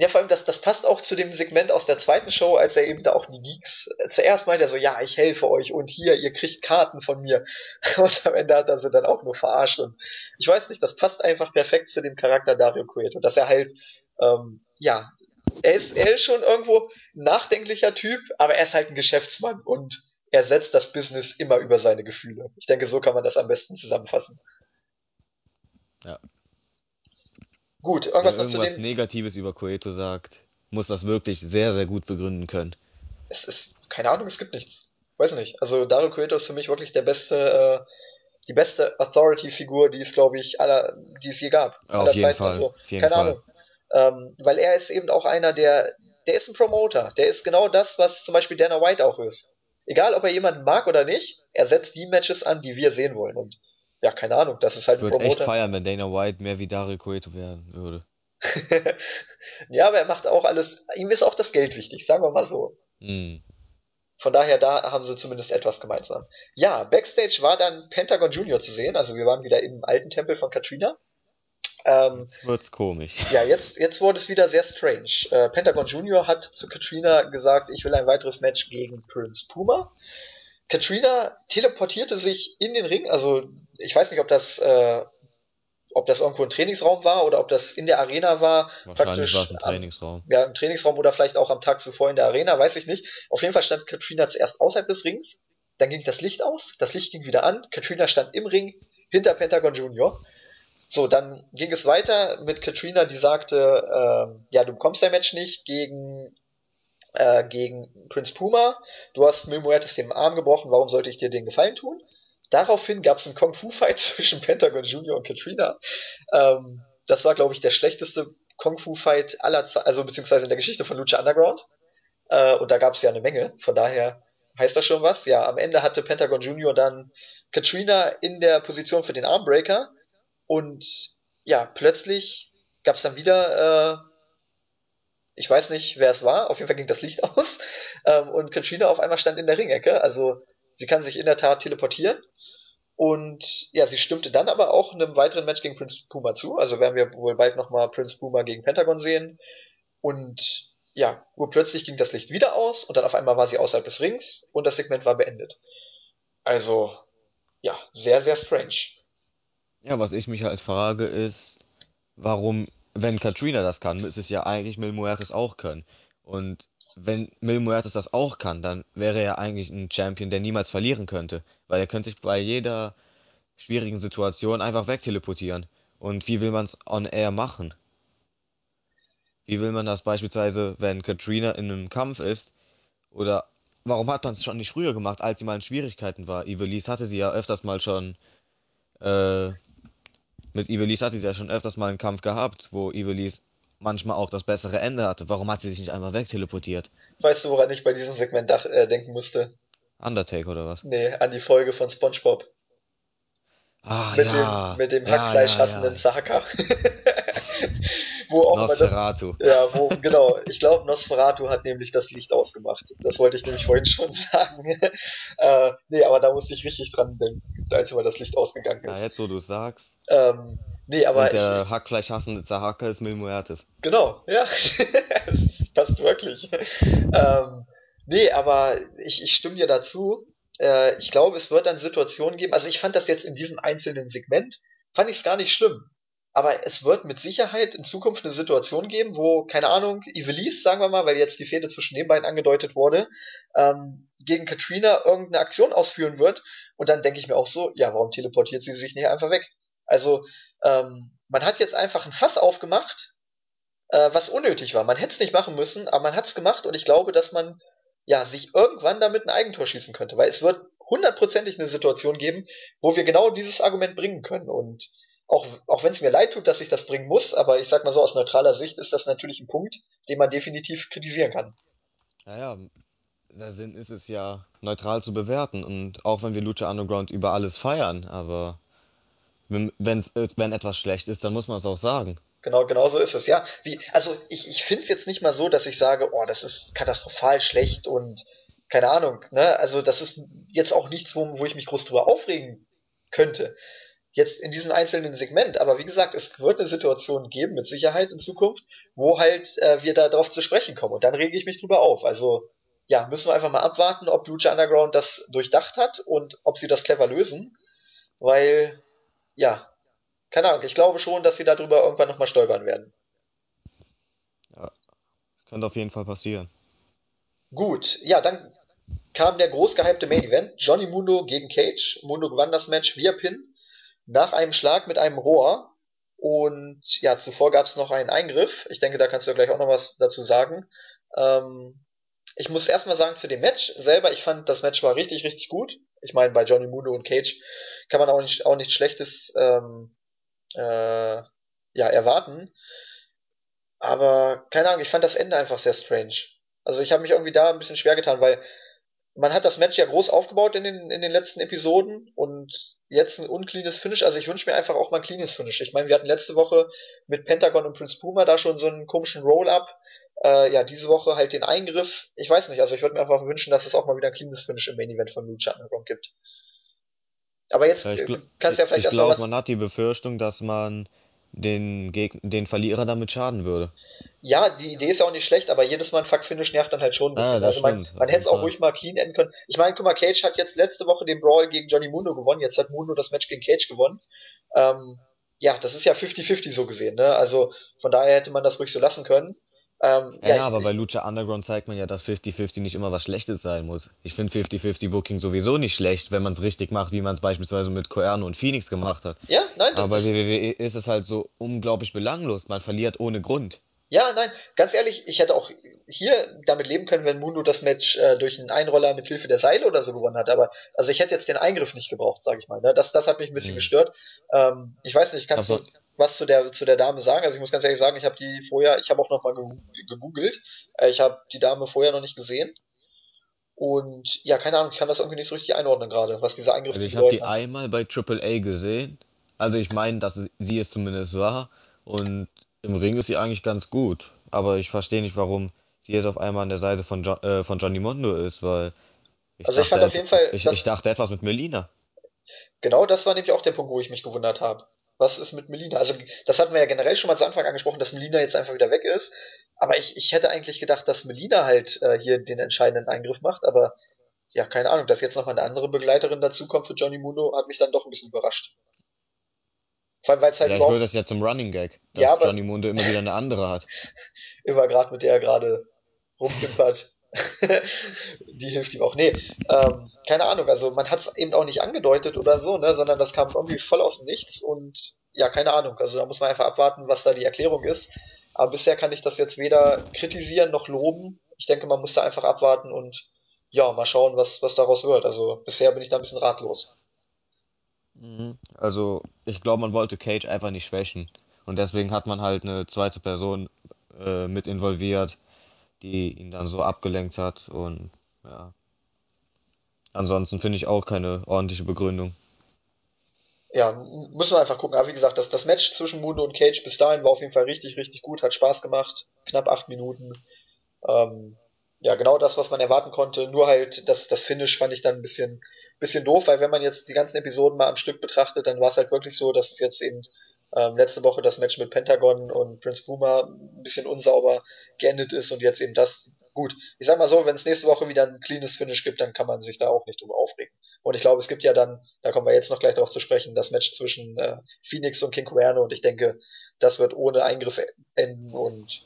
Ja, vor allem, das, das passt auch zu dem Segment aus der zweiten Show, als er eben da auch die Geeks, äh, zuerst meint er so, ja, ich helfe euch und hier, ihr kriegt Karten von mir. <laughs> Und am Ende hat er sie dann auch nur verarscht und ich weiß nicht, das passt einfach perfekt zu dem Charakter Dario Cueto, dass er halt, ähm, ja, er ist, er ist schon irgendwo ein nachdenklicher Typ, aber er ist halt ein Geschäftsmann und er setzt das Business immer über seine Gefühle. Ich denke, so kann man das am besten zusammenfassen. Ja. Gut, irgendwas zu irgendwas den, Negatives über Cueto sagt, muss das wirklich sehr, sehr gut begründen können. es ist, keine Ahnung, es gibt nichts. Weiß nicht. Also Dario Cueto ist für mich wirklich der beste, äh, die beste Authority-Figur, die es, glaube ich, aller, die es je gab. Auf Aller jeden Zeiten. Fall, Also, auf jeden keine Fall. Ahnung. Ähm, weil er ist eben auch einer, der, der ist ein Promoter. Der ist genau das, was zum Beispiel Dana White auch ist. Egal, ob er jemanden mag oder nicht, er setzt die Matches an, die wir sehen wollen. Und ja, keine Ahnung, das ist halt Ich ein würde es echt feiern, wenn Dana White mehr wie Dario Cueto werden würde. <laughs> ja, aber er macht auch alles, ihm ist auch das Geld wichtig, sagen wir mal so. Hm. Von daher, da haben sie zumindest etwas gemeinsam. Ja, Backstage war dann Pentagon Junior zu sehen, also wir waren wieder im alten Tempel von Katrina. Ähm, Jetzt wird's komisch. <laughs> ja, jetzt, jetzt wurde es wieder sehr strange. Äh, Pentagon Junior hat zu Katrina gesagt, ich will ein weiteres Match gegen Prince Puma. Katrina teleportierte sich in den Ring, also ich weiß nicht, ob das, äh, ob das irgendwo ein Trainingsraum war oder ob das in der Arena war, Wahrscheinlich war es ein am, Trainingsraum. ja, im Trainingsraum oder vielleicht auch am Tag zuvor in der Arena, weiß ich nicht. Auf jeden Fall stand Katrina zuerst außerhalb des Rings, dann ging das Licht aus, das Licht ging wieder an, Katrina stand im Ring hinter Pentagon Junior. So, dann ging es weiter mit Katrina, die sagte, ähm, ja, du bekommst dein Match nicht gegen, äh, gegen Prince Puma, du hast Mil Muertes den Arm gebrochen, warum sollte ich dir den Gefallen tun? Daraufhin gab es einen Kung-Fu-Fight <laughs> zwischen Pentagon Junior und Katrina. Ähm, das war, glaube ich, der schlechteste Kung-Fu-Fight aller Zeiten, also beziehungsweise in der Geschichte von Lucha Underground. Äh, und da gab es ja eine Menge. Von daher heißt das schon was. Ja, am Ende hatte Pentagon Junior dann Katrina in der Position für den Armbreaker. Und ja, plötzlich gab es dann wieder, äh, ich weiß nicht, wer es war, auf jeden Fall ging das Licht <laughs> aus. Ähm, und Katrina auf einmal stand in der Ringecke. Also sie kann sich in der Tat teleportieren. Und ja, sie stimmte dann aber auch einem weiteren Match gegen Prince Puma zu. Also werden wir wohl bald nochmal Prince Puma gegen Pentagon sehen. Und ja, urplötzlich ging das Licht wieder aus und dann auf einmal war sie außerhalb des Rings und das Segment war beendet. Also, ja, sehr, sehr strange. Ja, was ich mich halt frage ist, warum, wenn Katrina das kann, müsste es ja eigentlich Mil Muertes auch können. Und wenn Mil Muertes das auch kann, dann wäre er eigentlich ein Champion, der niemals verlieren könnte. Weil er könnte sich bei jeder schwierigen Situation einfach wegteleportieren. Und wie will man es on air machen? Wie will man das beispielsweise, wenn Katrina in einem Kampf ist? Oder warum hat man es schon nicht früher gemacht, als sie mal in Schwierigkeiten war? Ivelisse hatte sie ja öfters mal schon, äh, mit Ivelisse hatte sie ja schon öfters mal einen Kampf gehabt, wo Ivelisse manchmal auch das bessere Ende hatte. Warum hat sie sich nicht einfach wegteleportiert? Weißt du, woran ich bei diesem Segment dach, äh, denken musste? Undertaker oder was? Nee, an die Folge von SpongeBob. Ach Mit dem, ja, mit dem ja, Hackfleisch ja, hassenden ja. Sahaka. <laughs> wo auch immer das, Nosferatu. ja, wo, genau, ich glaube, Nosferatu hat nämlich das Licht ausgemacht. Das wollte ich nämlich vorhin schon <laughs> sagen. äh, nee, aber da musste ich richtig dran denken, als immer das Licht ausgegangen Ja, ist. jetzt wo du es sagst. Ähm, Nee, Und aber ich, der ich Hackfleisch hassende Zahaka ist Mil Muertes. genau, ja, <laughs> das passt wirklich. Ähm, nee, aber ich, ich stimme dir dazu. Äh, ich glaube, es wird dann Situationen geben. Also ich fand das jetzt in diesem einzelnen Segment, fand ich es gar nicht schlimm. Aber es wird mit Sicherheit in Zukunft eine Situation geben, wo, keine Ahnung, Ivelisse, sagen wir mal, weil jetzt die Fehde zwischen den beiden angedeutet wurde, ähm, gegen Katrina irgendeine Aktion ausführen wird. Und dann denke ich mir auch so, ja, warum teleportiert sie sich nicht einfach weg? Also, ähm, man hat jetzt einfach ein Fass aufgemacht, äh, was unnötig war. Man hätte es nicht machen müssen, aber man hat es gemacht und ich glaube, dass man ja sich irgendwann damit ein Eigentor schießen könnte, weil es wird hundertprozentig eine Situation geben, wo wir genau dieses Argument bringen können. Und auch, auch wenn es mir leid tut, dass ich das bringen muss, aber ich sag mal so, aus neutraler Sicht ist das natürlich ein Punkt, den man definitiv kritisieren kann. Naja, der Sinn ist es ja, neutral zu bewerten. Und auch wenn wir Lucha Underground über alles feiern, aber wenn, äh, wenn etwas schlecht ist, dann muss man es auch sagen. Genau, genau so ist es, ja. Wie, also ich, ich finde es jetzt nicht mal so, dass ich sage, oh, das ist katastrophal schlecht und keine Ahnung, ne? Also das ist jetzt auch nichts, wo, wo ich mich groß drüber aufregen könnte. Jetzt in diesem einzelnen Segment, aber wie gesagt, es wird eine Situation geben, mit Sicherheit in Zukunft, wo halt äh, wir da drauf zu sprechen kommen. Und dann rege ich mich drüber auf. Also ja, müssen wir einfach mal abwarten, ob Lucha Underground das durchdacht hat und ob sie das clever lösen. Weil, ja, keine Ahnung, ich glaube schon, dass sie darüber irgendwann nochmal stolpern werden. Ja, könnte auf jeden Fall passieren. Gut, ja, dann kam der groß gehypte Main Event. Johnny Mundo gegen Cage. Mundo gewann das Match via Pin nach einem Schlag mit einem Rohr. Und ja, zuvor gab es noch einen Eingriff. Ich denke, da kannst du gleich auch noch was dazu sagen. Ähm, ich muss erstmal sagen zu dem Match selber, ich fand das Match war richtig, richtig gut. Ich meine, bei Johnny Mundo und Cage kann man auch nicht, auch nichts Schlechtes ähm, äh, ja, erwarten. Aber keine Ahnung, ich fand das Ende einfach sehr strange. Also ich habe mich irgendwie da ein bisschen schwer getan, weil man hat das Match ja groß aufgebaut in den, in den letzten Episoden und jetzt ein uncleanes Finish. Also ich wünsche mir einfach auch mal ein cleanes Finish. Ich meine, wir hatten letzte Woche mit Pentagon und Prince Puma da schon so einen komischen Roll-Up. Äh, ja, diese Woche halt den Eingriff. Ich weiß nicht, also ich würde mir einfach wünschen, dass es auch mal wieder ein cleanes Finish im Main Event von Lucha Underground gibt. Aber jetzt Ja, kannst du ja vielleicht ich glaube, man hat die Befürchtung, dass man den Geg den Verlierer damit schaden würde. Ja, die Idee ist ja auch nicht schlecht, aber jedes Mal ein Fuck-Finish nervt dann halt schon ein Ah, bisschen. das Also man, stimmt, man hätte es auch ruhig mal clean enden können. Ich meine, guck mal, Cage hat jetzt letzte Woche den Brawl gegen Johnny Mundo gewonnen, jetzt hat Mundo das Match gegen Cage gewonnen. Ähm, ja, das ist ja 50-50 so gesehen, ne? Also von daher hätte man das ruhig so lassen können. Ähm, Ja, ja, ja, ich, aber bei Lucha Underground zeigt man ja, dass 50-50 nicht immer was Schlechtes sein muss. Ich finde 50-50 Booking sowieso nicht schlecht, wenn man es richtig macht, wie man es beispielsweise mit Koerno und Phoenix gemacht hat. ja, nein, Aber bei WWE ist es halt so unglaublich belanglos. Man verliert ohne Grund. ja, nein, ganz ehrlich, ich hätte auch hier damit leben können, wenn Mundo das Match äh, durch einen Einroller mit Hilfe der Seile oder so gewonnen hat. Aber also ich hätte jetzt den Eingriff nicht gebraucht, sage ich mal. Ne? Das, das hat mich ein bisschen Hm. gestört. Ähm, ich weiß nicht, Ich kannst du was zu der zu der Dame sagen? Also ich muss ganz ehrlich sagen, ich habe die vorher, ich habe auch noch mal gegoogelt. Äh, ich habe die Dame vorher noch nicht gesehen. Und ja, keine Ahnung, ich kann das irgendwie nicht so richtig einordnen gerade, was dieser Eingriff also ich habe die hat. einmal bei Triple A gesehen. Also ich meine, dass sie es zumindest war. Und im Ring ist sie eigentlich ganz gut. Aber ich verstehe nicht, warum sie jetzt auf einmal an der Seite von, jo äh, von Johnny Mondo ist, weil ich Also ich dachte, fand auf et jeden Fall, ich, ich dachte etwas mit Melina. Genau das war nämlich auch der Punkt, wo ich mich gewundert habe. Was ist mit Melina? Also, das hatten wir ja generell schon mal zu Anfang angesprochen, dass Melina jetzt einfach wieder weg ist. Aber ich, ich hätte eigentlich gedacht, dass Melina halt äh, hier den entscheidenden Eingriff macht. Aber ja, keine Ahnung, dass jetzt nochmal eine andere Begleiterin dazukommt für Johnny Mundo, hat mich dann doch ein bisschen überrascht. Vor allem, weil es halt Vielleicht wird das ja zum Running Gag, ja, dass aber Johnny Mundo immer wieder eine andere hat. <laughs> immer gerade mit der er gerade rumpimpert. <laughs> Die hilft ihm auch. Nee, ähm, keine Ahnung, also man hat es eben auch nicht angedeutet oder so, ne, sondern das kam irgendwie voll aus dem Nichts und ja, keine Ahnung. Also da muss man einfach abwarten, was da die Erklärung ist. Aber bisher kann ich das jetzt weder kritisieren noch loben. Ich denke, man muss da einfach abwarten und ja, mal schauen, was, was daraus wird. Also bisher bin ich da ein bisschen ratlos. Mhm. Also, ich glaube, man wollte Cage einfach nicht schwächen. Und deswegen hat man halt eine zweite Person äh, mit involviert, die ihn dann so abgelenkt hat. Und ja, ansonsten finde ich auch keine ordentliche Begründung. Ja, müssen wir einfach gucken. Aber wie gesagt, das, das Match zwischen Mundo und Cage bis dahin war auf jeden Fall richtig, richtig gut, hat Spaß gemacht. Knapp acht Minuten. Ähm, ja, genau das, was man erwarten konnte. Nur halt das, das Finish fand ich dann ein bisschen, bisschen doof, weil wenn man jetzt die ganzen Episoden mal am Stück betrachtet, dann war es halt wirklich so, dass es jetzt eben ähm, letzte Woche das Match mit Pentagon und Prince Puma ein bisschen unsauber geendet ist und jetzt eben das. Gut, ich sag mal so, wenn es nächste Woche wieder ein cleanes Finish gibt, dann kann man sich da auch nicht drüber aufregen. Und ich glaube, es gibt ja dann, da kommen wir jetzt noch gleich darauf zu sprechen, das Match zwischen äh, Phoenix und King Cuerno und ich denke, das wird ohne Eingriffe enden und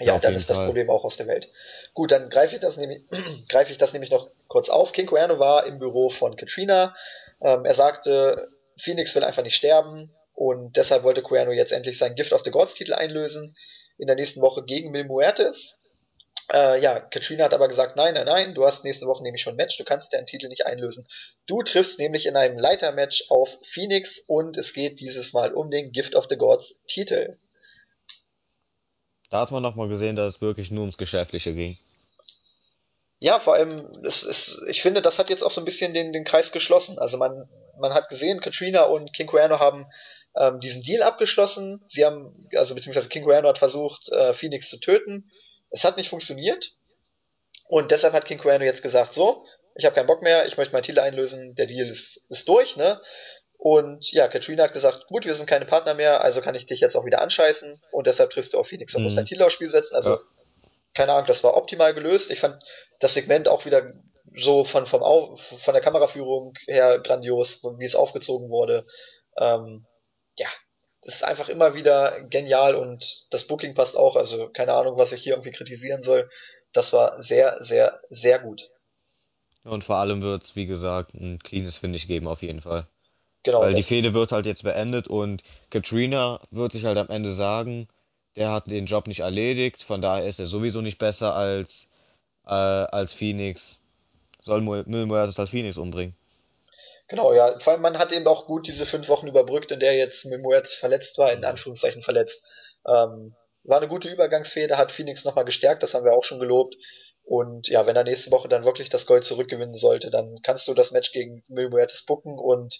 ja, Ja, dann ist das Fall. Problem auch aus der Welt. Gut, dann greife ich das nämlich, <clears throat> greife ich das nämlich noch kurz auf. King Cuerno war im Büro von Katrina. Ähm, er sagte, Phoenix will einfach nicht sterben und deshalb wollte Cuerno jetzt endlich seinen Gift of the Gods Titel einlösen in der nächsten Woche gegen Mil Muertes. Äh, ja, Katrina hat aber gesagt, nein, nein, nein, du hast nächste Woche nämlich schon ein Match, du kannst deinen Titel nicht einlösen. Du triffst nämlich in einem Leitermatch auf Phoenix und es geht dieses Mal um den Gift of the Gods Titel. Da hat man nochmal gesehen, dass es wirklich nur ums Geschäftliche ging. Ja, vor allem, es, es, ich finde, das hat jetzt auch so ein bisschen den, den Kreis geschlossen. Also man, man hat gesehen, Katrina und King Cuerno haben ähm, diesen Deal abgeschlossen. Sie haben, also beziehungsweise King Cuerno hat versucht, äh, Phoenix zu töten. Es hat nicht funktioniert. Und deshalb hat King Cuerno jetzt gesagt, so, ich habe keinen Bock mehr, ich möchte meinen Titel einlösen, der Deal ist, ist durch, ne? Und ja, Katrina hat gesagt, gut, wir sind keine Partner mehr, also kann ich dich jetzt auch wieder anscheißen und deshalb triffst du auf Phoenix und musst deinen Mhm. Titel aufs Spiel setzen. Also Ja. keine Ahnung, das war optimal gelöst. Ich fand das Segment auch wieder so von, vom Au von der Kameraführung her grandios, wie es aufgezogen wurde. Ähm, ja, es ist einfach immer wieder genial und das Booking passt auch. Also keine Ahnung, was ich hier irgendwie kritisieren soll. Das war sehr, sehr, sehr gut. Und vor allem wird es, wie gesagt, ein cleanes Finish geben, auf jeden Fall. Genau, Weil die das, Fehde wird halt jetzt beendet und Katrina wird sich halt am Ende sagen, der hat den Job nicht erledigt, von daher ist er sowieso nicht besser als, äh, als Phoenix. Soll Mil Muertes halt Phoenix umbringen. Genau, ja. Vor allem, man hat eben auch gut diese fünf Wochen überbrückt, in der jetzt Memoetis verletzt war, in. Anführungszeichen verletzt. Ähm, war eine gute Übergangsfehde, hat Phoenix nochmal gestärkt, das haben wir auch schon gelobt. Und ja, wenn er nächste Woche dann wirklich das Gold zurückgewinnen sollte, dann kannst du das Match gegen Mil Muertes booken und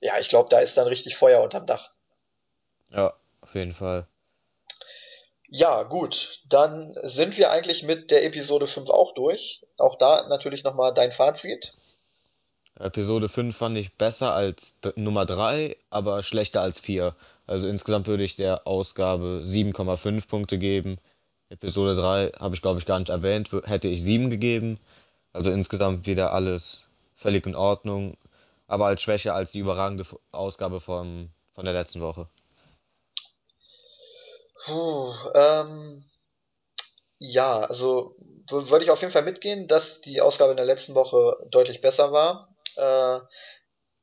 ja, ich glaube, da ist dann richtig Feuer unterm Dach. Ja, auf jeden Fall. Ja, gut, dann sind wir eigentlich mit der Episode 5 auch durch. Auch da natürlich nochmal dein Fazit. Episode 5 fand ich besser als Nummer 3, aber schlechter als 4. Also insgesamt würde ich der Ausgabe 7,5 Punkte geben. Episode 3 habe ich glaube ich gar nicht erwähnt, hätte ich 7 gegeben. Also insgesamt wieder alles völlig in Ordnung, aber halt schwächer als die überragende Ausgabe vom, von der letzten Woche. Puh, ähm, Ja, also würde ich auf jeden Fall mitgehen, dass die Ausgabe in der letzten Woche deutlich besser war. Äh,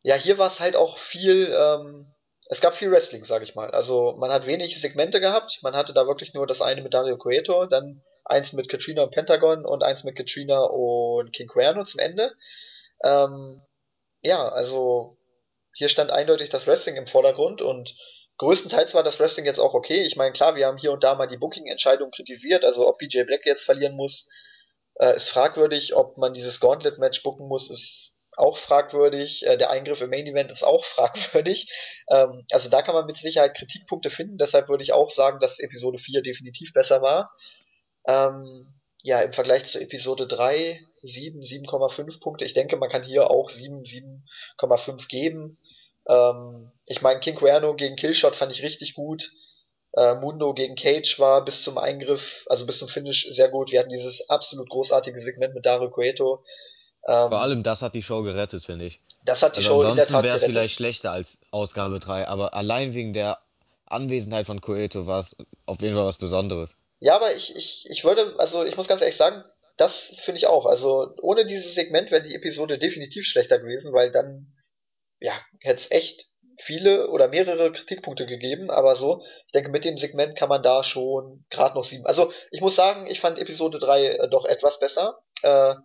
ja, hier war es halt auch viel, ähm, es gab viel Wrestling, sag ich mal. Also man hat wenig Segmente gehabt. Man hatte da wirklich nur das eine mit Dario Cueto, dann eins mit Katrina und Pentagon und eins mit Katrina und King Cuerno zum Ende. Ähm, ja, also hier stand eindeutig das Wrestling im Vordergrund und größtenteils war das Wrestling jetzt auch okay. Ich meine, klar, wir haben hier und da mal die Booking-Entscheidung kritisiert, also ob BJ Black jetzt verlieren muss, äh, ist fragwürdig. Ob man dieses Gauntlet-Match booken muss, ist auch fragwürdig. Äh, der Eingriff im Main-Event ist auch <laughs> fragwürdig. Ähm, also da kann man mit Sicherheit Kritikpunkte finden. Deshalb würde ich auch sagen, dass Episode 4 definitiv besser war. Ähm, ja, im Vergleich zu Episode 3, 7, 7,5 Punkte. Ich denke, man kann hier auch 7, 7,5 geben. Ähm, ich meine, King Cuerno gegen Killshot fand ich richtig gut. Äh, Mundo gegen Cage war bis zum Eingriff, also bis zum Finish sehr gut. Wir hatten dieses absolut großartige Segment mit Dario Cueto. Vor Ähm, allem das hat die Show gerettet, finde ich. das hat die Also Show ansonsten wäre es vielleicht schlechter als Ausgabe 3, aber allein wegen der Anwesenheit von Coeto war es auf jeden Fall was Besonderes. Ja, aber ich, ich, ich würde, also ich muss ganz ehrlich sagen, das finde ich auch. Also ohne dieses Segment wäre die Episode definitiv schlechter gewesen, weil dann ja, hätte es echt viele oder mehrere Kritikpunkte gegeben, aber so, ich denke, mit dem Segment kann man da schon gerade noch sieben. Also, ich muss sagen, ich fand Episode 3 äh, doch etwas besser, äh,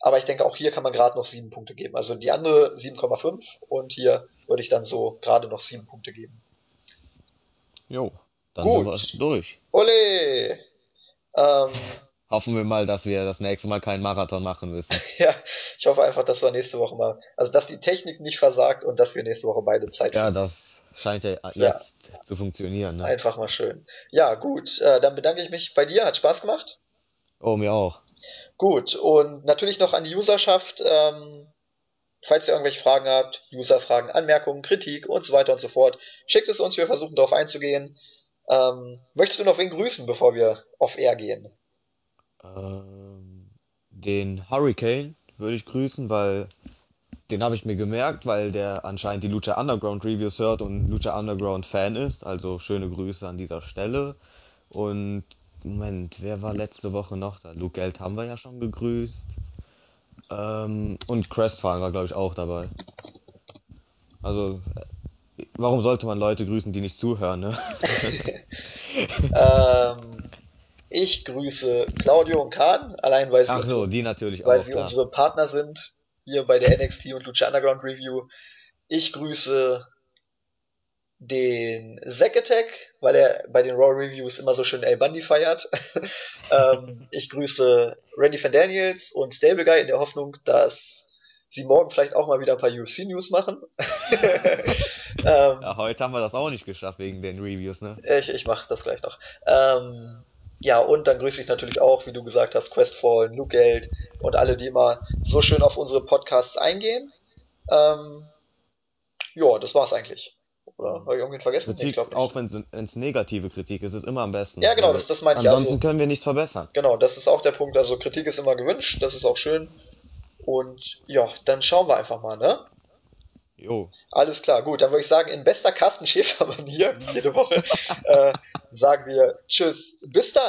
aber ich denke, auch hier kann man gerade noch sieben Punkte geben. Also die andere 7,5 und hier würde ich dann so gerade noch sieben Punkte geben. Jo, dann sind wir Gut, durch. ole! Ähm, <laughs> Hoffen wir mal, dass wir das nächste Mal keinen Marathon machen müssen. <laughs> ja, ich hoffe einfach, dass wir nächste Woche mal, also dass die Technik nicht versagt und dass wir nächste Woche beide Zeit Ja, finden. das scheint ja jetzt zu funktionieren, ne? einfach mal schön. Ja, gut, äh, dann bedanke ich mich bei dir, hat Spaß gemacht. Oh, mir auch. Gut, und natürlich noch an die Userschaft. Ähm, Falls ihr irgendwelche Fragen habt, User-Fragen, Anmerkungen, Kritik und so weiter und so fort, schickt es uns, wir versuchen darauf einzugehen. Ähm, möchtest du noch wen grüßen, bevor wir auf Air gehen? Ähm, den Hurricane würde ich grüßen, weil den habe ich mir gemerkt, weil der anscheinend die Lucha Underground Reviews hört und Lucha Underground Fan ist. Also schöne Grüße an dieser Stelle. Und Moment, wer war letzte Woche noch da? Luke Geld haben wir ja schon gegrüßt. Ähm, und Crestfallen war, glaube ich, auch dabei. Also, warum sollte man Leute grüßen, die nicht zuhören, ne? <laughs> ähm, ich grüße Claudio und Kahn, allein weil sie Ach so, die natürlich weil auch, sie klar. unsere Partner sind hier bei der NXT und Lucha Underground Review. Ich grüße den Zack Attack, weil er bei den Raw Reviews immer so schön El Bundy feiert. <laughs> ähm, ich grüße Randy Van Daniels und Stable Guy in der Hoffnung, dass sie morgen vielleicht auch mal wieder ein paar UFC News machen. <laughs> Ja, ähm, heute haben wir das auch nicht geschafft wegen den Reviews, ne? ich ich mache das gleich noch. Ähm, ja, und dann grüße ich natürlich auch, wie du gesagt hast, Questfall, Luke Geld und alle, die immer so schön auf unsere Podcasts eingehen. Ähm, ja, das war's eigentlich. Oder habe ich irgendwen vergessen? Nee, ich Kritik, glaube auch wenn es negative Kritik ist, ist immer am besten, Ja, genau, das, das meine ich. ansonsten Also, können wir nichts verbessern. genau, das ist auch der Punkt. Also, Kritik ist immer gewünscht, das ist auch schön. Und ja, dann schauen wir einfach mal, ne? Jo, Alles klar, gut. Dann würde ich sagen, in bester Carsten Schäfer-Manier, wie jede Woche, <laughs> äh, sagen wir Tschüss. Bis dann!